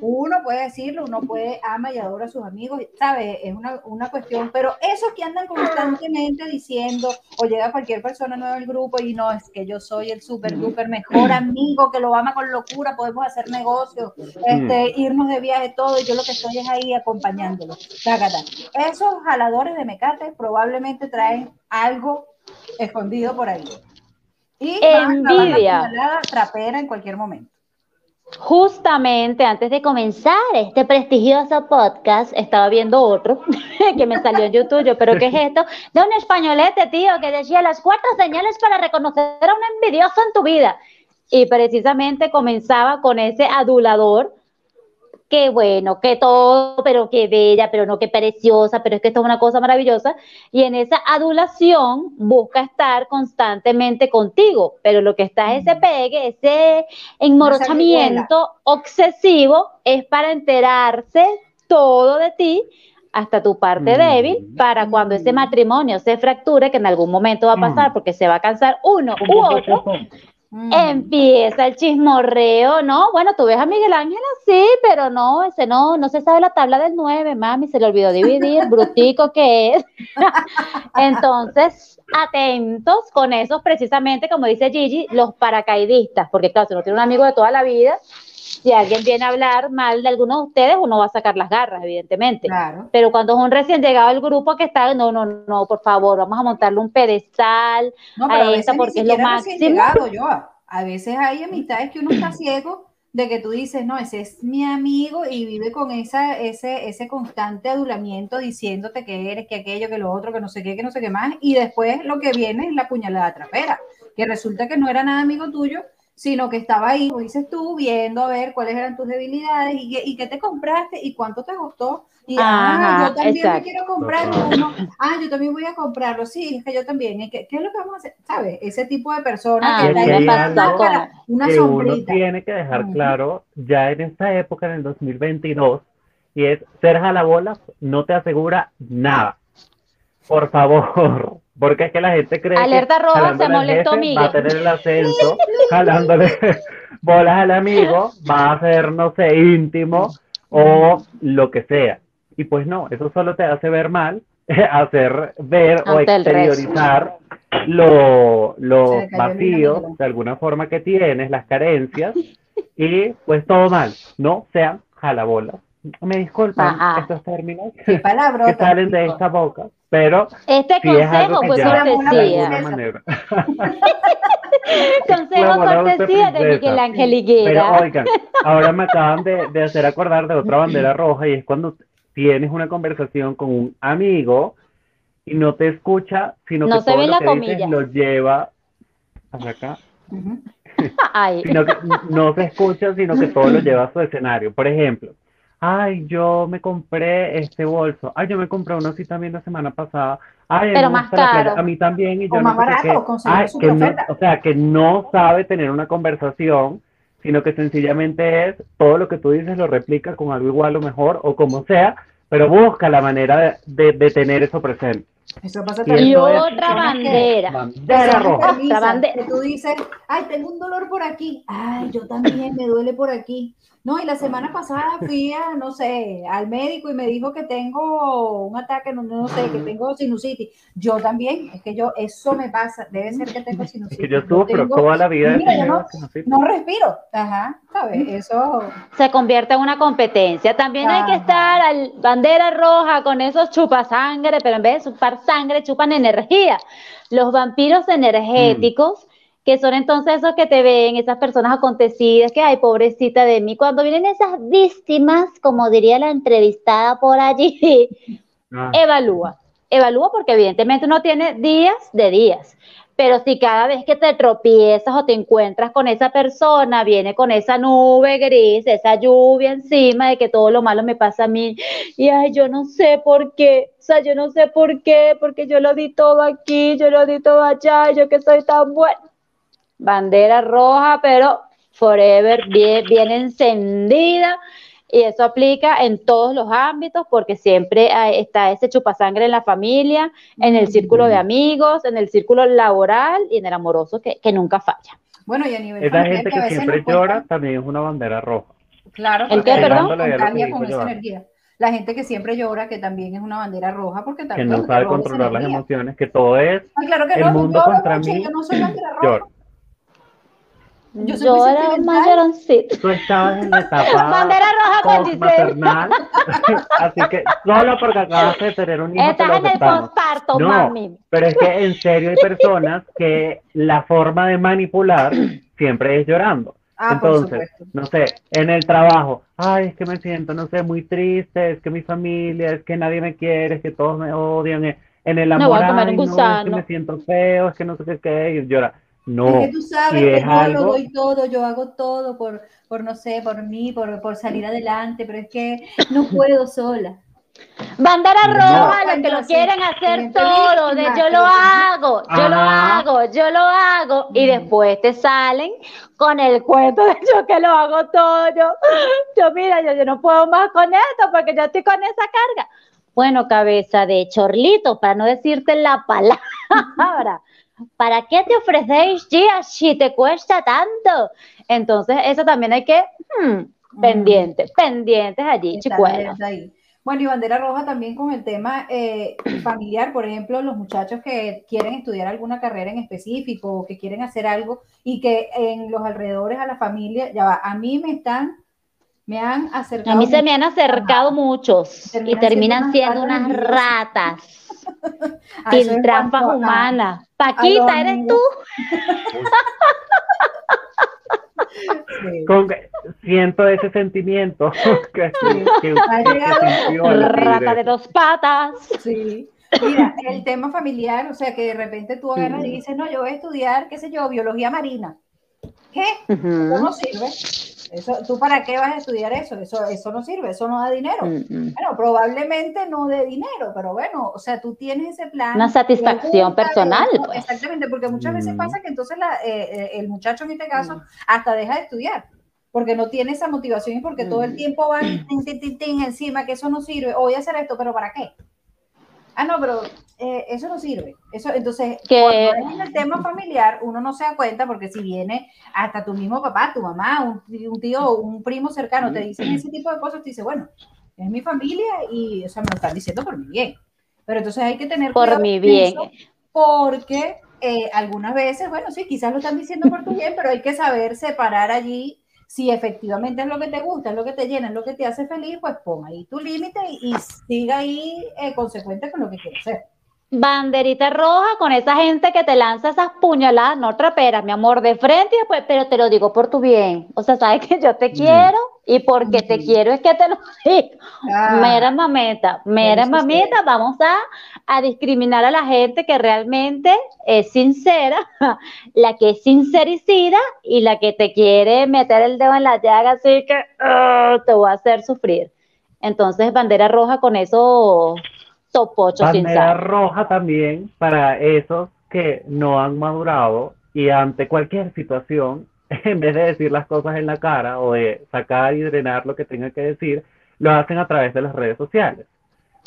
C: Uno, puede decirlo, uno puede ama y adora a sus amigos, ¿sabes? Es una, una cuestión, pero esos que andan constantemente diciendo, o llega cualquier persona nueva al grupo y no, es que yo soy el súper, duper mejor amigo, que lo ama con locura, podemos hacer negocios, este, irnos de viaje, todo, y yo lo que estoy es ahí acompañando esos jaladores de mecate probablemente traen algo escondido por ahí. Y
B: envidia.
C: trapera en cualquier momento.
B: Justamente antes de comenzar este prestigioso podcast, estaba viendo otro que me salió en YouTube, pero ¿qué es esto? De un españolete, tío, que decía las cuatro señales para reconocer a un envidioso en tu vida. Y precisamente comenzaba con ese adulador qué bueno, qué todo, pero qué bella, pero no qué preciosa, pero es que esto es una cosa maravillosa. Y en esa adulación busca estar constantemente contigo, pero lo que está es ese pegue, ese enmorochamiento obsesivo es para enterarse todo de ti hasta tu parte débil para cuando ese matrimonio se fracture, que en algún momento va a pasar porque se va a cansar uno u otro, Mm. Empieza el chismorreo, ¿no? Bueno, tú ves a Miguel Ángel así, pero no, ese no, no se sabe la tabla del 9, mami, se le olvidó dividir, brutico que es. Entonces, atentos con esos precisamente, como dice Gigi, los paracaidistas, porque claro, si no tiene un amigo de toda la vida, si alguien viene a hablar mal de alguno de ustedes, uno va a sacar las garras, evidentemente. Pero cuando es un recién llegado al grupo que está, no, no, no, por favor, vamos a montarle un pedestal a, esa porque es lo máximo.
C: A veces hay amistades que uno está ciego de que tú dices, no, ese es mi amigo y vive con esa, ese, ese constante adulamiento diciéndote que eres, que aquello, que lo otro, que no sé qué, que no sé qué más, y después lo que viene es la puñalada trapera, que resulta que no era nada amigo tuyo, sino que estaba ahí, como dices tú, viendo a ver cuáles eran tus debilidades y, qué te compraste y cuánto te gustó. Y ah, yo también me quiero comprar uno. Ah, yo también voy a comprarlo. Sí, es que yo también. ¿Qué, es lo que vamos a hacer? ¿Sabes? Ese tipo de personas
A: ah, que, una, una que uno tiene que dejar claro ya en esta época, en el 2022, y es ser jalabolas no te asegura nada. Por favor. Porque es que la gente cree
B: Alerta roja, se molestó
A: Va a tener el ascenso, jalándole bolas al amigo, va a ser, no sé, íntimo o lo que sea. Y pues no, eso solo te hace ver mal, hacer ver o exteriorizar lo, lo vacío de alguna forma que tienes, las carencias, y pues todo mal. No sean jalabolas me disculpan estos términos que salen de esta boca, pero
B: este consejo fue cortesía. consejo cortesía de Miguel Ángel Higuera.
A: Pero oigan, ahora me acaban de, de hacer acordar de otra bandera roja y es cuando tienes una conversación con un amigo y no te escucha, sino que todo lo que dices lo lleva hacia acá. sino que no se escucha, sino que todo lo lleva a su escenario. Por ejemplo, ay, yo me compré este bolso, ay, yo me compré uno así también la semana pasada, ay,
B: pero más caro.
A: a mí también, y yo no o sea, que no sabe tener una conversación, sino que sencillamente es todo lo que tú dices lo replica con algo igual o mejor, o como sea, pero busca la manera de, de tener eso presente.
C: Eso pasa
B: también. Y otra bandera.
C: Bandera roja. Otra bandera. Que tú dices, ay, tengo un dolor por aquí. Ay, yo también me duele por aquí. No, y la semana pasada fui a, no sé, al médico y me dijo que tengo un ataque, no, no sé, que tengo sinusitis. Yo también, es que yo, eso me pasa, debe ser que tengo sinusitis.
A: que yo sufro toda la vida.
C: Mira, no, no, respiro, ajá, ¿sabes? Eso.
B: Se convierte en una competencia. También hay que estar al bandera roja con esos chupasangre, pero en vez de chupar sangre, chupan energía. Los vampiros energéticos que son entonces esos que te ven, esas personas acontecidas, que hay pobrecita de mí. Cuando vienen esas víctimas, como diría la entrevistada por allí, ah. evalúa. Evalúa porque evidentemente uno tiene días de días. Pero si cada vez que te tropiezas o te encuentras con esa persona, viene con esa nube gris, esa lluvia encima de que todo lo malo me pasa a mí, y ay, yo no sé por qué, o sea, yo no sé por qué, porque yo lo di todo aquí, yo lo di todo allá, yo que soy tan bueno bandera roja, pero forever bien, bien encendida. Y eso aplica en todos los ámbitos porque siempre está ese chupasangre en la familia, en el círculo de amigos, en el círculo laboral y en el amoroso que, nunca falla.
C: Bueno, y a nivel
A: Esa gente que, siempre llora también es una bandera roja.
C: Claro, ¿El qué, perdón? con esa energía. La gente que siempre llora, que también es una bandera roja, porque también
A: que no sabe controlar las emociones, que todo es el mundo contra mí.
C: Yo no soy bandera roja.
B: Yo, yo era un mayoncito.
A: Tú estabas en la etapa
B: Bandera roja
A: maternal, así que solo porque acabas de tener un hijo
B: Estás en el postparto, no, mami.
A: Pero es que en serio hay personas que la forma de manipular siempre es llorando. Ah, Entonces, no sé, en el trabajo, ay, es que me siento, no sé, muy triste, es que mi familia, es que nadie me quiere, es que todos me odian, en el amor, no, ay, no, es que me siento feo, es que no sé qué, y llora no,
C: es que tú sabes que yo lo doy todo, yo hago todo por, por no sé, por mí, por, por salir adelante, pero es que no puedo sola.
B: Bandera roja, los que lo quieren hacer todo, de yo lo hago, yo lo hago, yo lo hago, y después te salen con el cuento de yo que lo hago todo, yo, yo mira, yo, yo no puedo más con esto porque yo estoy con esa carga. Bueno, cabeza de chorlito, para no decirte la palabra, ¿para qué te ofrecéis ya si te cuesta tanto? Entonces, eso también hay que, hmm, pendientes, pendientes allí, chicuelos.
C: Bueno, y bandera roja también con el tema eh, familiar, por ejemplo, los muchachos que quieren estudiar alguna carrera en específico o que quieren hacer algo y que en los alrededores a la familia, ya va, a mí me están, me han acercado.
B: A mí se me han acercado muchos y terminan siendo unas ratas. Sin trampas humanas. Paquita, ¿eres tú?
A: siento ese sentimiento que,
B: rata de dos patas.
C: Sí. Mira, el tema familiar, o sea, que de repente tú agarras y dices, no, yo voy a estudiar, qué sé yo, biología marina. ¿Qué? no sirve. Eso, ¿Tú para qué vas a estudiar eso? Eso, eso no sirve, eso no da dinero. Mm, mm. Bueno, probablemente no dé dinero, pero bueno, o sea, tú tienes ese plan.
B: Una satisfacción personal.
C: Pues. Exactamente, porque muchas veces mm. pasa que entonces eh, eh, el muchacho en este caso hasta deja de estudiar, porque no tiene esa motivación y porque todo el tiempo va encima que eso no sirve, o voy a hacer esto, pero ¿para qué? Ah, no, pero eh, eso no sirve. Eso, entonces, cuando en el tema familiar, uno no se da cuenta porque si viene hasta tu mismo papá, tu mamá, un, tío, un primo cercano, te dicen ese tipo de cosas, te dice, bueno, es mi familia y, o sea, me lo están diciendo por mi bien. Pero entonces hay que tener
B: por mi bien.
C: Porque eh, algunas veces, bueno, sí, quizás lo están diciendo por tu bien, pero hay que saber separar allí si efectivamente es lo que te gusta, es lo que te llena, es lo que te hace feliz, pues pon ahí tu límite y, siga ahí eh, consecuente con lo que quieres hacer
B: banderita roja con esa gente que te lanza esas puñaladas, no traperas, mi amor, de frente y después, pero te lo digo por tu bien. O sea, sabes que yo te quiero y porque te quiero es que te lo digo. Ah, mera mameta, mera mameta, vamos a, a, discriminar a la gente que realmente es sincera, la que es sincericida y la que te quiere meter el dedo en la llaga, así que ah, te voy a hacer sufrir. Entonces, bandera roja con eso topocho
A: Bandera roja también para esos que no han madurado y ante cualquier situación, en vez de decir las cosas en la cara o de sacar y drenar lo que tengan que decir, lo hacen a través de las redes sociales.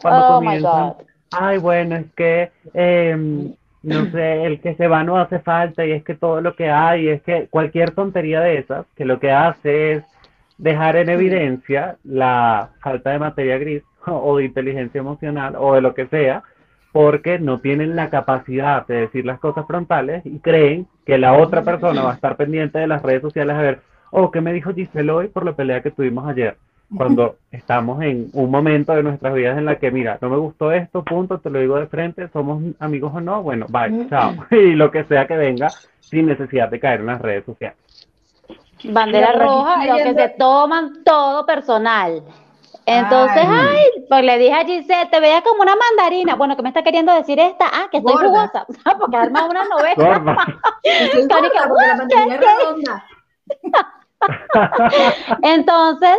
A: Cuando oh comienzan, ay, bueno, es que, em, no sé, el que se va no hace falta y es que todo lo que hay, es que cualquier tontería de esas, que lo que hace es dejar en evidencia la falta de materia gris o de inteligencia emocional o de lo que sea, porque no tienen la capacidad de decir las cosas frontales y creen que la otra persona va a estar pendiente de las redes sociales a ver, oh, ¿qué me dijo Giselle hoy por la pelea que tuvimos ayer? Cuando estamos en un momento de nuestras vidas en la que, mira, no me gustó esto, punto, te lo digo de frente, somos amigos o no, bueno, bye, chao. Y lo que sea que venga sin necesidad de caer en las redes sociales.
B: Bandera roja, lo que se toman todo personal. Entonces, ay. pues le dije a Giselle, te veía como una mandarina. Bueno, ¿qué me está queriendo decir esta? Ah, que estoy jugosa. Porque arma una novela. Entonces,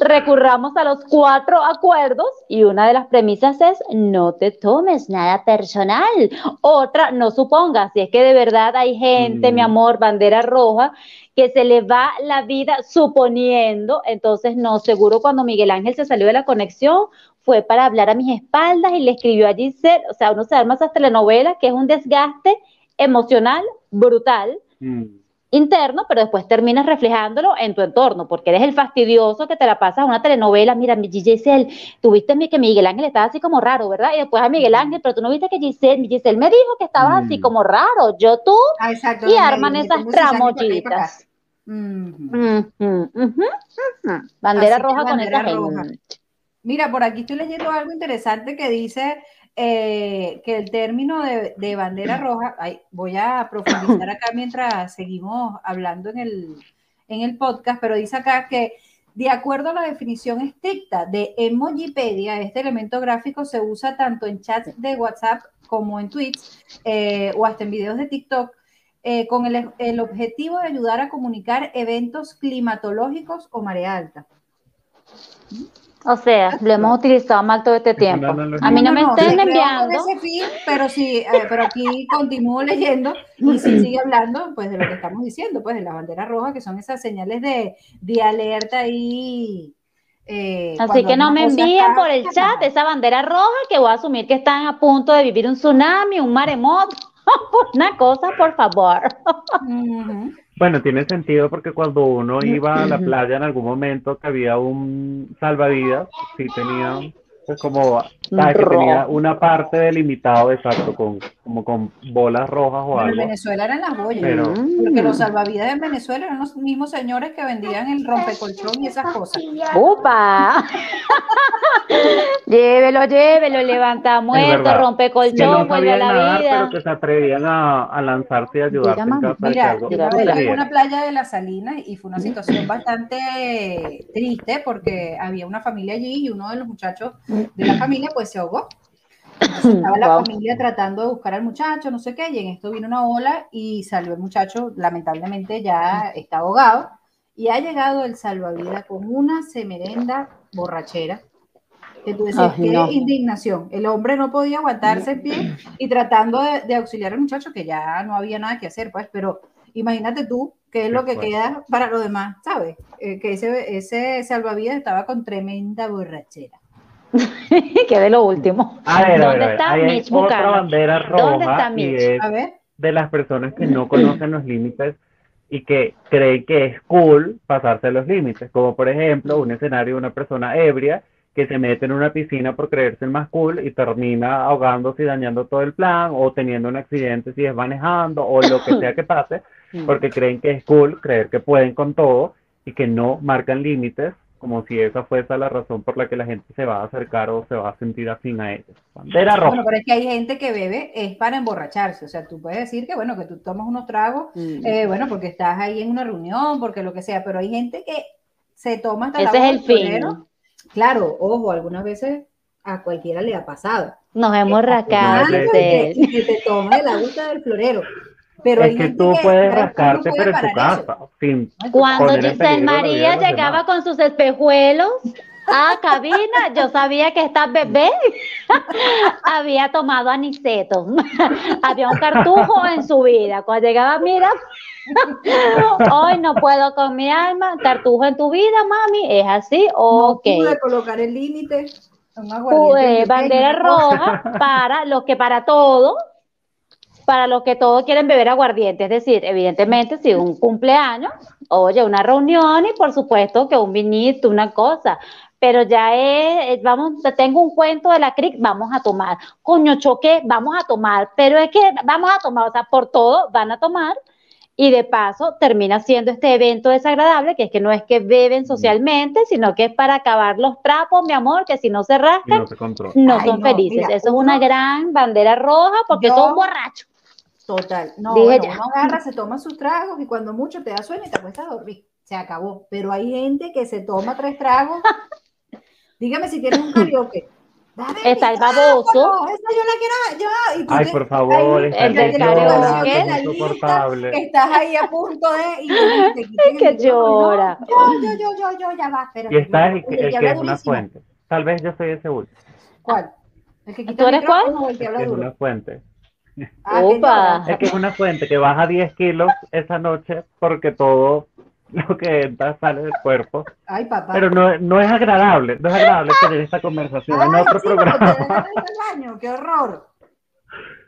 B: recurramos a los cuatro acuerdos y una de las premisas es no te tomes nada personal. Otra, no supongas, si es que de verdad hay gente, mi mm. amor, bandera roja, que se le va la vida suponiendo, entonces no, seguro cuando Miguel Ángel se salió de la conexión fue para hablar a mis espaldas y le escribió a Giselle, o sea, uno se arma esas telenovelas que es un desgaste emocional brutal. Mm interno, pero después terminas reflejándolo en tu entorno, porque eres el fastidioso que te la pasas a una telenovela, mira, Giselle, tuviste que Miguel Ángel estaba así como raro, ¿verdad? Y después a Miguel Ángel, pero tú no viste que Giselle, Giselle me dijo que estabas así mm. como raro, yo tú, ah, y arman esas tramollitas. Bandera roja con esa
C: Mira, por aquí estoy leyendo algo interesante que dice eh, que el término de, bandera roja, voy a profundizar acá mientras seguimos hablando en el, en el podcast, pero dice acá que de acuerdo a la definición estricta de Emojipedia, este elemento gráfico se usa tanto en chats de WhatsApp como en tweets eh, o hasta en videos de TikTok, eh, con el, el, objetivo de ayudar a comunicar eventos climatológicos o marea alta.
B: O sea, lo hemos utilizado mal todo este tiempo. A mí no, me estén enviando.
C: pero sí, eh, pero aquí continúo leyendo y sí sigue hablando pues de lo que estamos diciendo, pues de la bandera roja, que son esas señales de, de alerta y
B: eh, Así que no me envíen por el chat esa bandera roja que voy a asumir que están a punto de vivir un tsunami, un maremoto, una cosa, por favor.
A: Bueno, tiene sentido porque cuando uno iba a la playa en algún momento que había un salvavidas, sí tenía pues como que tenía una parte delimitado exacto con como con bolas rojas o algo.
C: En Venezuela eran las boyas, porque los salvavidas en Venezuela eran los mismos señores que vendían el rompecolchón y esas cosas.
B: ¡Upa! llévelo, llévelo, levanta muerto, rompecolchón, vuelve a la vida.
A: Pero que se atrevían a, a lanzarse y ayudarte
C: Mira, fue una playa de la Salina y fue una situación bastante triste porque había una familia allí y uno de los muchachos de la familia pues se ahogó. estaba la familia tratando de buscar al muchacho, no sé qué, y en esto vino una ola y salió el muchacho, lamentablemente ya está ahogado, y ha llegado el salvavidas con una semerenda borrachera, tú decías, qué indignación. El hombre no podía aguantarse en pie y tratando de, auxiliar al muchacho, que ya no había nada que hacer, pues, pero imagínate tú qué es lo que queda para los demás, ¿sabes? Eh, que ese, ese salvavidas estaba con tremenda borrachera.
B: que de lo último.
A: A ver, ¿Dónde está Hay otra bandera roja y es de las personas que no conocen los límites y que creen que es cool pasarse los límites, como por ejemplo un escenario de una persona ebria que se mete en una piscina por creerse el más cool y termina ahogándose y dañando todo el plan o teniendo un accidente si es manejando o lo que sea que pase, porque creen que es cool, creer que pueden con todo y que no marcan límites, como si esa fuese la razón por la que la gente se va a acercar o se va a sentir afín a ellos.
C: Bandera roja. Bueno, pero es que hay gente que bebe es para emborracharse, o sea, tú puedes decir que, bueno, que tú tomas unos tragos, mm. eh, bueno, porque estás ahí en una reunión, porque lo que sea, pero hay gente que se toma hasta
B: Ese es el fin.
C: Claro, ojo, algunas veces a cualquiera le ha pasado.
B: Nos hemos rascado.
C: Que, que te toma el agua del florero. Pero
A: es que tú puedes rascarte, pero en tu casa.
B: Cuando Giselle María llegaba con sus espejuelos a cabina, yo sabía que esta bebé había tomado aniceto. había un cartujo en su vida. Cuando llegaba, mira, hoy no puedo con mi alma, cartujo en tu vida, mami, es así, ok. No
C: pude colocar el límite.
B: Pues, bandera roja para los que para todo para los que todos quieren beber aguardiente, es decir, evidentemente si un cumpleaños, oye, una reunión y por supuesto que un vinito, una cosa, pero ya es, vamos, tengo un cuento de la CRIC, vamos a tomar, coño choque, vamos a tomar, pero es que vamos a tomar, o sea, por todo van a tomar y de paso termina siendo este evento desagradable, que es que no es que beben socialmente, sino que es para acabar los trapos, mi amor, que si no se rascan, no, son felices. Eso es una gran bandera roja porque son borrachos.
C: Total. No, uno agarra, se toma sus tragos y cuando mucho te da sueño y te acuestas a dormir. Se acabó. Pero hay gente que se toma tres tragos. Dígame si tienes un karaoke.
B: Está el baboso.
C: No, esa yo la quiero yo.
A: Ay, por favor,
B: el, del karaoke.
C: Insoportable. Que estás ahí a punto de.
B: Y que llora.
C: Yo, yo, yo, yo, yo, ya va. Espérate,
A: y está el, que, el que es una fuente. Tal vez yo soy ese último.
C: ¿Cuál?
B: ¿El que ¿Tú eres cuál?
A: El que es una fuente.
B: Ah,
A: es que es una fuente que baja 10 kilos esa noche porque todo lo que entra sale del cuerpo.
C: Ay, papá.
A: Pero no, no es agradable, no es agradable tener esta conversación en otro programa.
C: ¡Qué horror!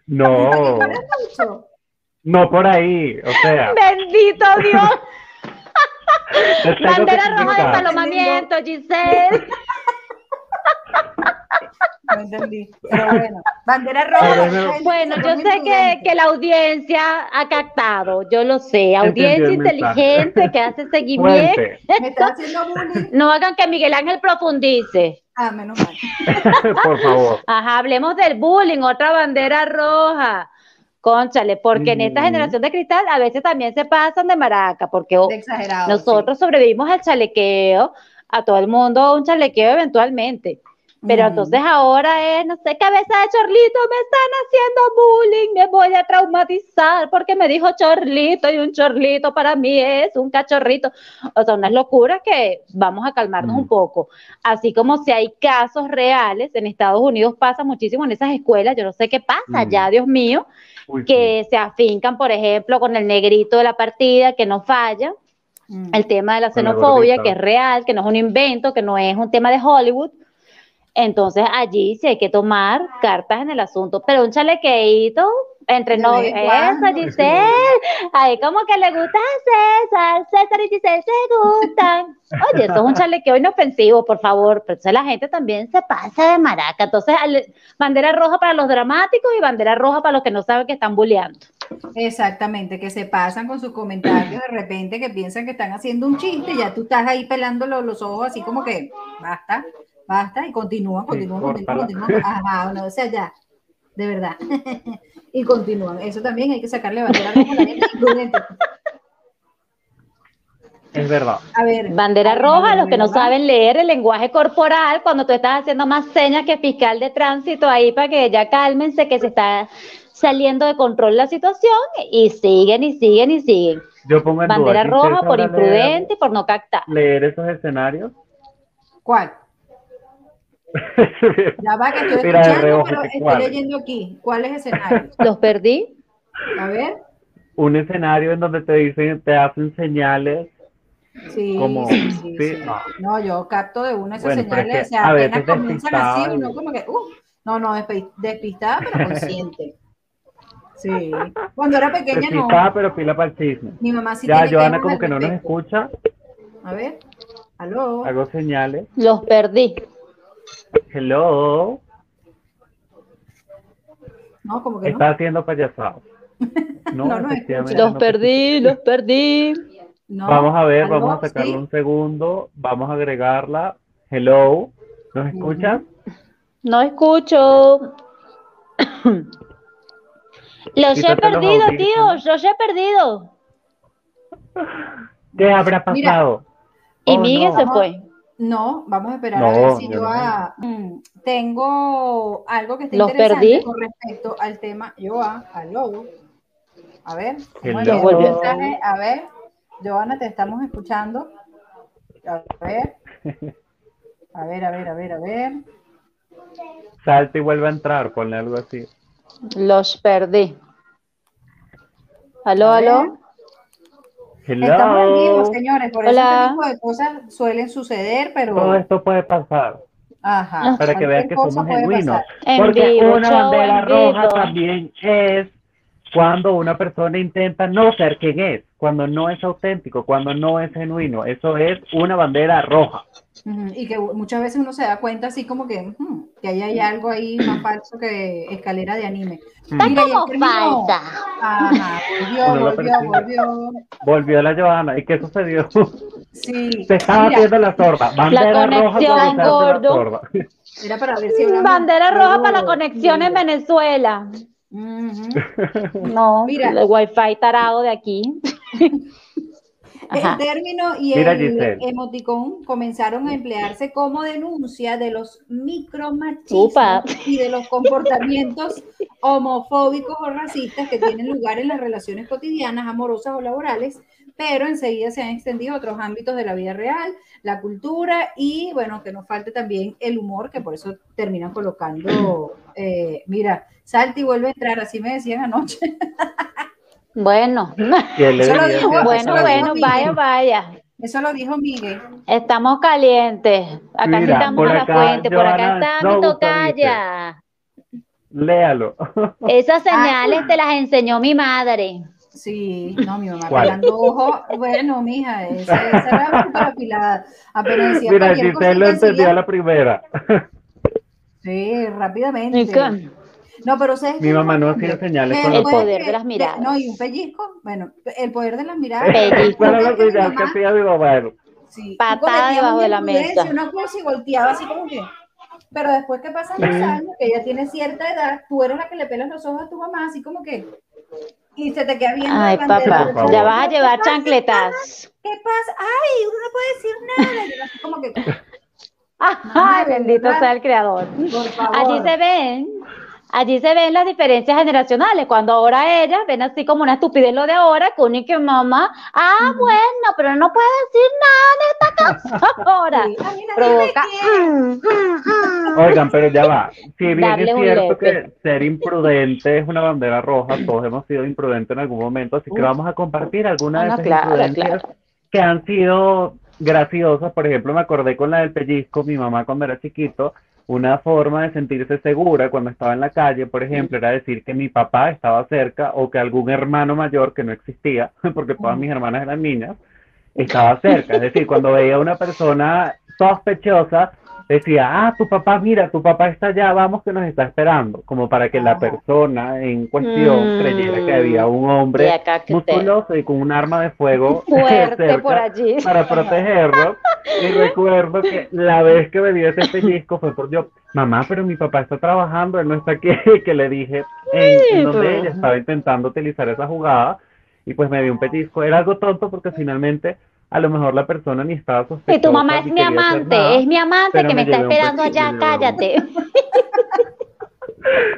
A: No. No por ahí, o sea.
B: Bendito Dios. Bandera roja de palomamiento, Giselle.
C: No entendí. Pero bueno, bandera roja.
B: Bueno, yo sé que, que, la audiencia ha captado, yo lo sé. Audiencia inteligente que hace seguimiento.
C: Me está haciendo bullying.
B: No hagan que Miguel Ángel profundice.
C: Ah, menos mal.
A: Por favor.
B: Ajá, hablemos del bullying, otra bandera roja. Conchale, porque en esta generación de cristal a veces también se pasan de maraca, porque nosotros sobrevivimos al chalequeo, a todo el mundo un chalequeo eventualmente. Pero entonces ahora es, no sé, cabeza de chorlito, me están haciendo bullying, me voy a traumatizar porque me dijo chorlito y un chorlito para mí es un cachorrito. O sea, unas locuras que vamos a calmarnos un poco. Así como si hay casos reales, en Estados Unidos pasa muchísimo en esas escuelas, yo no sé qué pasa ya, Dios mío, que se afincan, por ejemplo, con el negrito de la partida que no falla. El tema de la xenofobia, que es real, que no es un invento, que no es un tema de Hollywood, entonces allí sí hay que tomar cartas en el asunto, pero un chalequeito entre novios, eso Giselle, ahí como que le gusta a César, César y Giselle se gustan. Oye, eso es un chalequeo inofensivo, por favor, pero entonces la gente también se pasa de maraca, entonces bandera roja para los dramáticos y bandera roja para los que no saben que están bulleando.
C: Exactamente, que se pasan con sus comentarios de repente que piensan que están haciendo un chiste y ya tú estás ahí pelando los ojos así como que basta basta y continúan, continúan, continúan, continúan. Ajá, no, o sea, ya, de verdad. y continúan. Eso también hay que sacarle bandera roja a la gente
A: Es verdad.
B: A ver, bandera roja, los que no saben leer el lenguaje corporal, cuando tú estás haciendo más señas que fiscal de tránsito ahí para que ya cálmense que se está saliendo de control la situación y siguen y siguen y siguen.
A: Yo pongo en
B: bandera roja por imprudente y por no captar.
A: Leer esos escenarios.
C: ¿Cuál? Ya va, que estoy escuchando, pero estoy leyendo aquí. ¿Cuál es escenario?
B: Los perdí.
C: A ver.
A: Un escenario en donde te dicen, te hacen señales.
C: Sí, sí, sí, No. yo capto de una esas señales, o sea, apenas comienzan así, uno como que, uh, no, no, despistada, pero consciente. Sí. Cuando era pequeña
A: despistada, no. pero pila para el chisme.
C: Mi mamá sí
A: Ya, Joana como que no nos escucha.
C: A ver, aló.
A: Hago señales.
B: Los perdí.
A: Hello.
C: No, como que
A: Está haciendo payasado.
B: No, no, no Los perdí, los perdí.
A: vamos a ver, vamos a sacarle un segundo, vamos a agregarla. Hello, ¿nos escuchas?
B: No escucho. Los he perdido, tío, los he perdido.
A: ¿Qué habrá pasado?
B: y oh, Miguel se fue.
C: No, vamos a esperar a ver si yo mm, tengo algo que esté interesante con respecto al tema Joa, al lobo. A ver, a ver, Joana, te estamos escuchando. A ver. A ver, a ver, a ver, a ver.
A: Salta y vuelve a entrar, ponle algo así.
B: Los perdí. ¿Aló, aló?
C: Estamos en vivo, señores, por eso este tipo de cosas suelen suceder, pero...
A: Todo esto puede pasar. Ajá. Para que vean que somos genuinos. Porque una bandera roja también es cuando una persona intenta no ser quien es, cuando no es auténtico, cuando no es genuino. Eso es una bandera roja.
C: Y que muchas veces uno se da cuenta así como que, que ahí hay algo ahí más falso que escalera de anime.
B: Está como falsa.
C: Ajá, volvió, volvió, volvió.
A: Volvió la Joana. ¿Y qué sucedió? Sí. Se estaba haciendo la sorda. Bandera
B: la conexión, roja gordo.
C: Era para ver si
B: Bandera roja para la conexión en Venezuela. No, Mira. el wifi tarado de aquí.
C: El término y el emoticón comenzaron a emplearse como denuncia de los micromachismos y de los comportamientos homofóbicos o racistas que tienen lugar en las relaciones cotidianas, amorosas o laborales, pero enseguida se han extendido a otros ámbitos de la vida real, la cultura y, bueno, que nos falte también el humor, que por eso terminan colocando, eh, mira, salta y vuelve a entrar, así me decían anoche.
B: Bueno, bueno, bueno, vaya, vaya.
C: Eso lo dijo Miguel.
B: Estamos calientes. Acá estamos a la fuente. Por acá está mi tocaya.
A: Léalo.
B: Esas señales te las enseñó mi madre.
C: Sí, no, mi mamá pegando ojo. Bueno, mija, esa, esa era súper afilada. Apenas decía
A: Mira, Giselle lo entendió a la primera.
C: Sí, rápidamente. No, pero ustedes.
A: Mi mamá no hacía señales
B: con El poder de las miradas.
C: No, y un pellizco. Bueno, el poder de las miradas.
B: Pellizco.
A: Que hacía mi mamá.
B: Sí. Patada debajo de la mesa.
C: Una cosa y volteaba así como que. Pero después que pasan los años, que ella tiene cierta edad, tú eres la que le pelas los ojos a tu mamá, así como que. Y se te queda viendo.
B: Ay, papá, ya vas a llevar chancletas.
C: ¿Qué pasa? Ay, uno no puede decir nada. Como que.
B: Ay, bendito sea el creador. Allí se ven allí se ven las diferencias generacionales, cuando ahora ellas ven así como una estupidez lo de ahora, con y que mamá, ah, bueno, pero no puede decir nada en esta casa ahora. Provoca. Mm,
A: mm. Oigan, pero ya va. Si bien es cierto que ser imprudente es una bandera roja, todos hemos sido imprudentes en algún momento, así que vamos a compartir algunas de esas imprudencias que han sido graciosas. Por ejemplo, me acordé con la del pellizco, mi mamá cuando era chiquito, una forma de sentirse segura cuando estaba en la calle, por ejemplo, era decir que mi papá estaba cerca o que algún hermano mayor que no existía, porque todas mis hermanas eran niñas, estaba cerca. Es decir, cuando veía a una persona sospechosa, decía, ah, tu papá, mira, tu papá está allá, vamos que nos está esperando, como para que la persona en cuestión creyera que había un hombre musculoso y con un arma de fuego
B: fuerte por allí
A: para protegerlo. Y recuerdo que la vez que me dio ese pellizco fue por yo, mamá, pero mi papá está trabajando, él no está aquí, que le dije en, donde ella estaba intentando utilizar esa jugada y pues me dio un pellizco. Era algo tonto porque finalmente a lo mejor la persona ni estaba sospechosa.
B: Y tu mamá es mi amante, es mi amante que me, está esperando allá, cállate.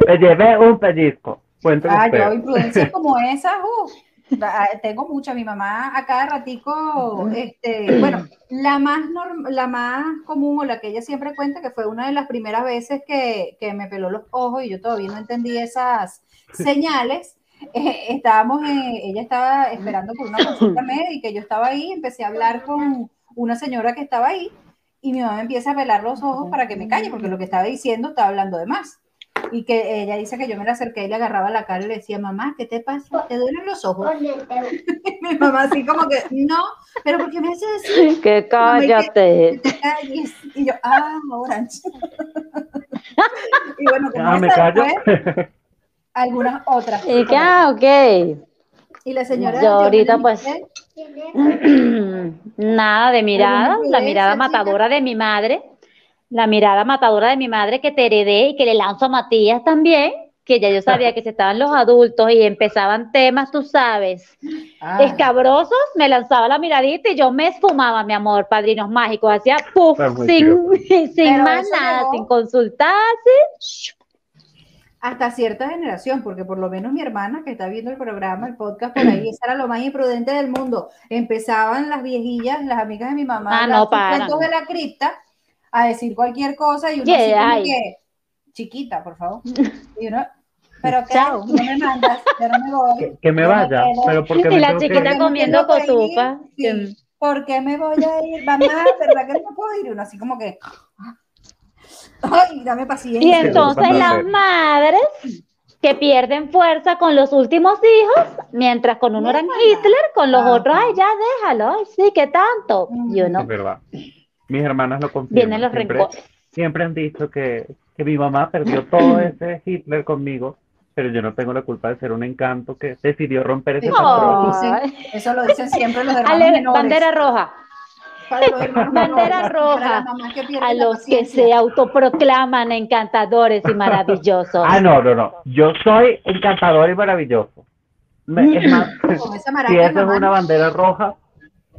A: Me llevé un pellizco.
C: ah, yo influencias como esa, uh, tengo mucha. Mi mamá a cada ratico, este, bueno, la más, la más común o la que ella siempre cuenta, que fue una de las primeras veces que, que me peló los ojos y yo todavía no entendí esas señales eh, estábamos, ella estaba esperando por una consulta médica, yo estaba ahí, empecé a hablar con una señora que estaba ahí y mi mamá empieza a velar los ojos para que me calle, porque lo que estaba diciendo estaba hablando de más. Y que ella dice que yo me la acerqué y le agarraba la cara y le decía, mamá, ¿qué te pasa? ¿Te duelen los ojos? mi mamá así como que, no, pero ¿por qué me hace decir?
B: Que cállate.
C: Que, te calles. Y yo, ah, ahora. y bueno, como
A: me callo
C: algunas otras.
B: Y que, ah, ok.
C: ¿Y la señora?
B: Yo ahorita pues nada de mirada, la mirada matadora de mi madre, la mirada matadora de mi madre que te heredé y que le lanzo a Matías también, que ya yo sabía que se estaban los adultos y empezaban temas, tú sabes, ah. escabrosos, me lanzaba la miradita y yo me esfumaba, mi amor, padrinos mágicos, hacía puff, sin, sin más nada, sin consultarse.
C: Hasta cierta generación, porque por lo menos mi hermana que está viendo el programa, el podcast por ahí, esa era lo más imprudente del mundo. Empezaban las viejillas, las amigas de mi mamá,
B: ah, no, cuentos
C: de la cripta, a decir cualquier cosa y uno así como que chiquita, por favor. Y uno, pero ¿qué? No me mandas, yo no me voy.
A: Que, me vaya, pero porque
B: Y la chiquita comiendo cotufa.
C: Sí. ¿Por qué me voy a ir? Mamá, ¿verdad que no me puedo ir? Uno así como que... Ay, dame paciencia.
B: Y entonces las madres que pierden fuerza con los últimos hijos, mientras con uno eran Hitler, con los otros, ay, ya déjalo, ay, sí, ¿qué tanto? Y uno...
A: Es verdad. Mis hermanas lo confirman.
B: Vienen los rencores.
A: Siempre han dicho que, que mi mamá perdió todo ese Hitler conmigo, pero yo no tengo la culpa de ser un encanto que decidió romper ese patrón.
C: Eso lo dicen siempre los hermanos Ale,
B: Bandera roja. Bandera roja a los que se autoproclaman encantadores y maravillosos.
A: Ah, no, no, no. Yo soy encantador y maravilloso. es más, si eso es una bandera roja,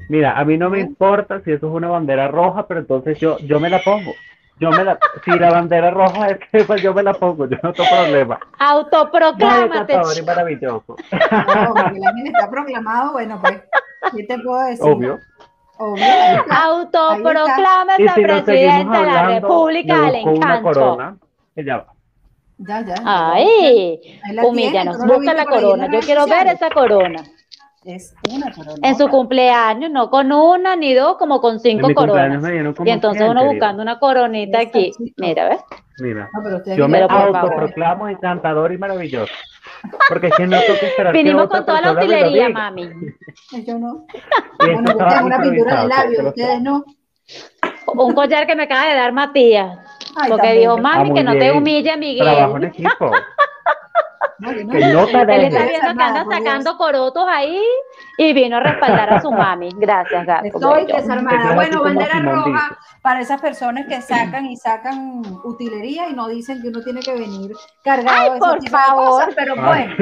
A: mira, a mí no me importa si eso es una bandera roja, pero entonces yo, yo me la pongo. Yo me la, si la bandera roja es que pues yo me la pongo, yo no tengo problema.
B: Autoproclámate.
A: y maravilloso.
C: No, la está proclamado, bueno, pues, ¿qué te puedo decir?
A: Obvio.
C: Obvio.
B: Autoproclámate si presidente de la República del Encanto.
A: Corona, ya va.
C: Ya, ya.
B: Ay, humíllanos, busca la corona. Yo quiero ver esa corona.
C: Es una corona.
B: En su cumpleaños, no con una ni dos, como con cinco coronas. Y entonces uno buscando una coronita aquí. Mira, ¿ves?
A: Mira, yo me autoproclamo encantador y maravilloso. Porque es que no tengo que esperar.
B: Vinimos con toda la utilería, mami.
C: Yo no. Bueno, una pintura de labio, ustedes no.
B: Un collar que me acaba de dar Matías. porque dijo, mami, ah, que no te humille, Miguel.
A: Trabajo en equipo.
B: No, Él está viendo que anda sacando corotos ahí y vino a respaldar a su mami. Gracias, gato.
C: Estoy desarmada. Bueno, bandera roja para esas personas que sacan y sacan utilería y no dicen que uno tiene que venir cargado
B: Ay, por favor.
C: pero bueno.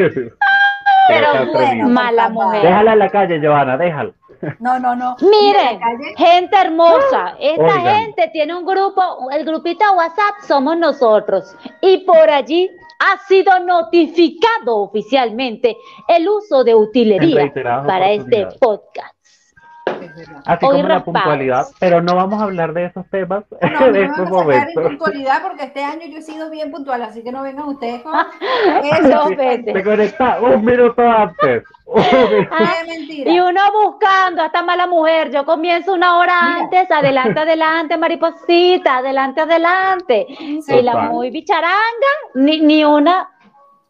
B: pero bueno, mala mujer.
A: Déjala en la calle, Joana, déjala.
C: No, no, no.
B: Miren, gente hermosa, esta gente tiene un grupo, el grupito WhatsApp somos nosotros. Y por allí ha sido notificado oficialmente el uso de utilería para este podcast.
A: Así como la puntualidad, pero no vamos a hablar de esos temas
C: no, en estos momentos. puntualidad porque este año yo he sido bien puntual, así que no vengan ustedes con
B: eso.
A: Se conecta un minuto antes.
B: y uno buscando a esta mala mujer, yo comienzo una hora antes, adelante, adelante, mariposita, adelante, adelante. Y la muy bicharanga, ni, ni una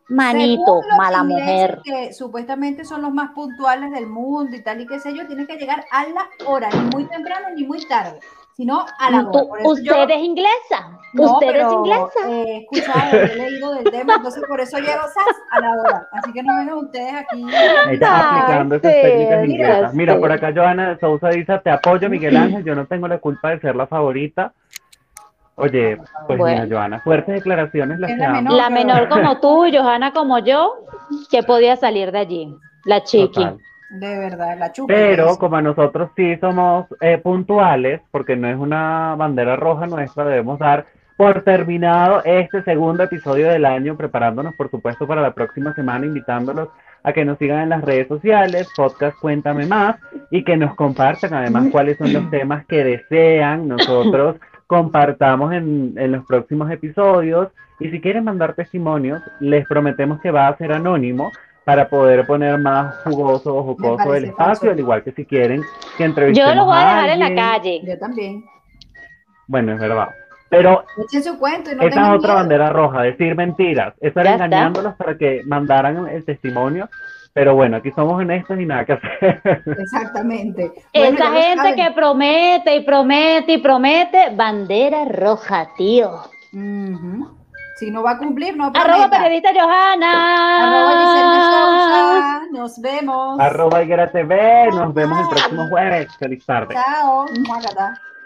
B: Manito, mala mujer.
C: Que supuestamente son los más puntuales del mundo y tal y qué sé yo, tienes que llegar a la hora, ni muy temprano ni muy tarde, sino a la hora.
B: ¿Usted es inglesa? ¿Usted es inglesa?
C: He escuchado, he leído del tema, entonces por eso llego a la hora. Así que no vengan ustedes aquí.
A: Está aplicando esas técnicas inglesas. Mira, por acá Joana Sousa dice, te apoyo Miguel Ángel, yo no tengo la culpa de ser la favorita Oye, pues mira, Joana, fuertes declaraciones las
B: la, menor, la menor como tú, Johanna como yo, que podía salir de allí, la chiqui.
C: De verdad, la chupa.
A: Pero como nosotros sí somos eh, puntuales, porque no es una bandera roja nuestra, debemos dar por terminado este segundo episodio del año, preparándonos por supuesto para la próxima semana, invitándolos a que nos sigan en las redes sociales, podcast Cuéntame Más, y que nos compartan además cuáles son los temas que desean nosotros compartamos en, en, los próximos episodios. Y si quieren mandar testimonios, les prometemos que va a ser anónimo para poder poner más jugoso o jocoso el espacio, al igual que si quieren que entrevistemos
B: Yo lo voy a dejar en la calle.
C: Yo también.
A: Bueno, es verdad. Pero
C: su cuento y no
A: esa es otra bandera roja, decir mentiras, estar engañándolos para que mandaran el testimonio pero bueno, aquí somos honestos y nada que hacer.
C: Exactamente.
B: Esa gente que promete y promete y promete, bandera roja, tío.
C: Si no va a cumplir, no
B: prometa. Arroba periodista Johanna.
C: Arroba Giselle. Nos vemos.
A: Arroba Higuera TV. Nos vemos el próximo jueves. Feliz tarde.
C: Chao.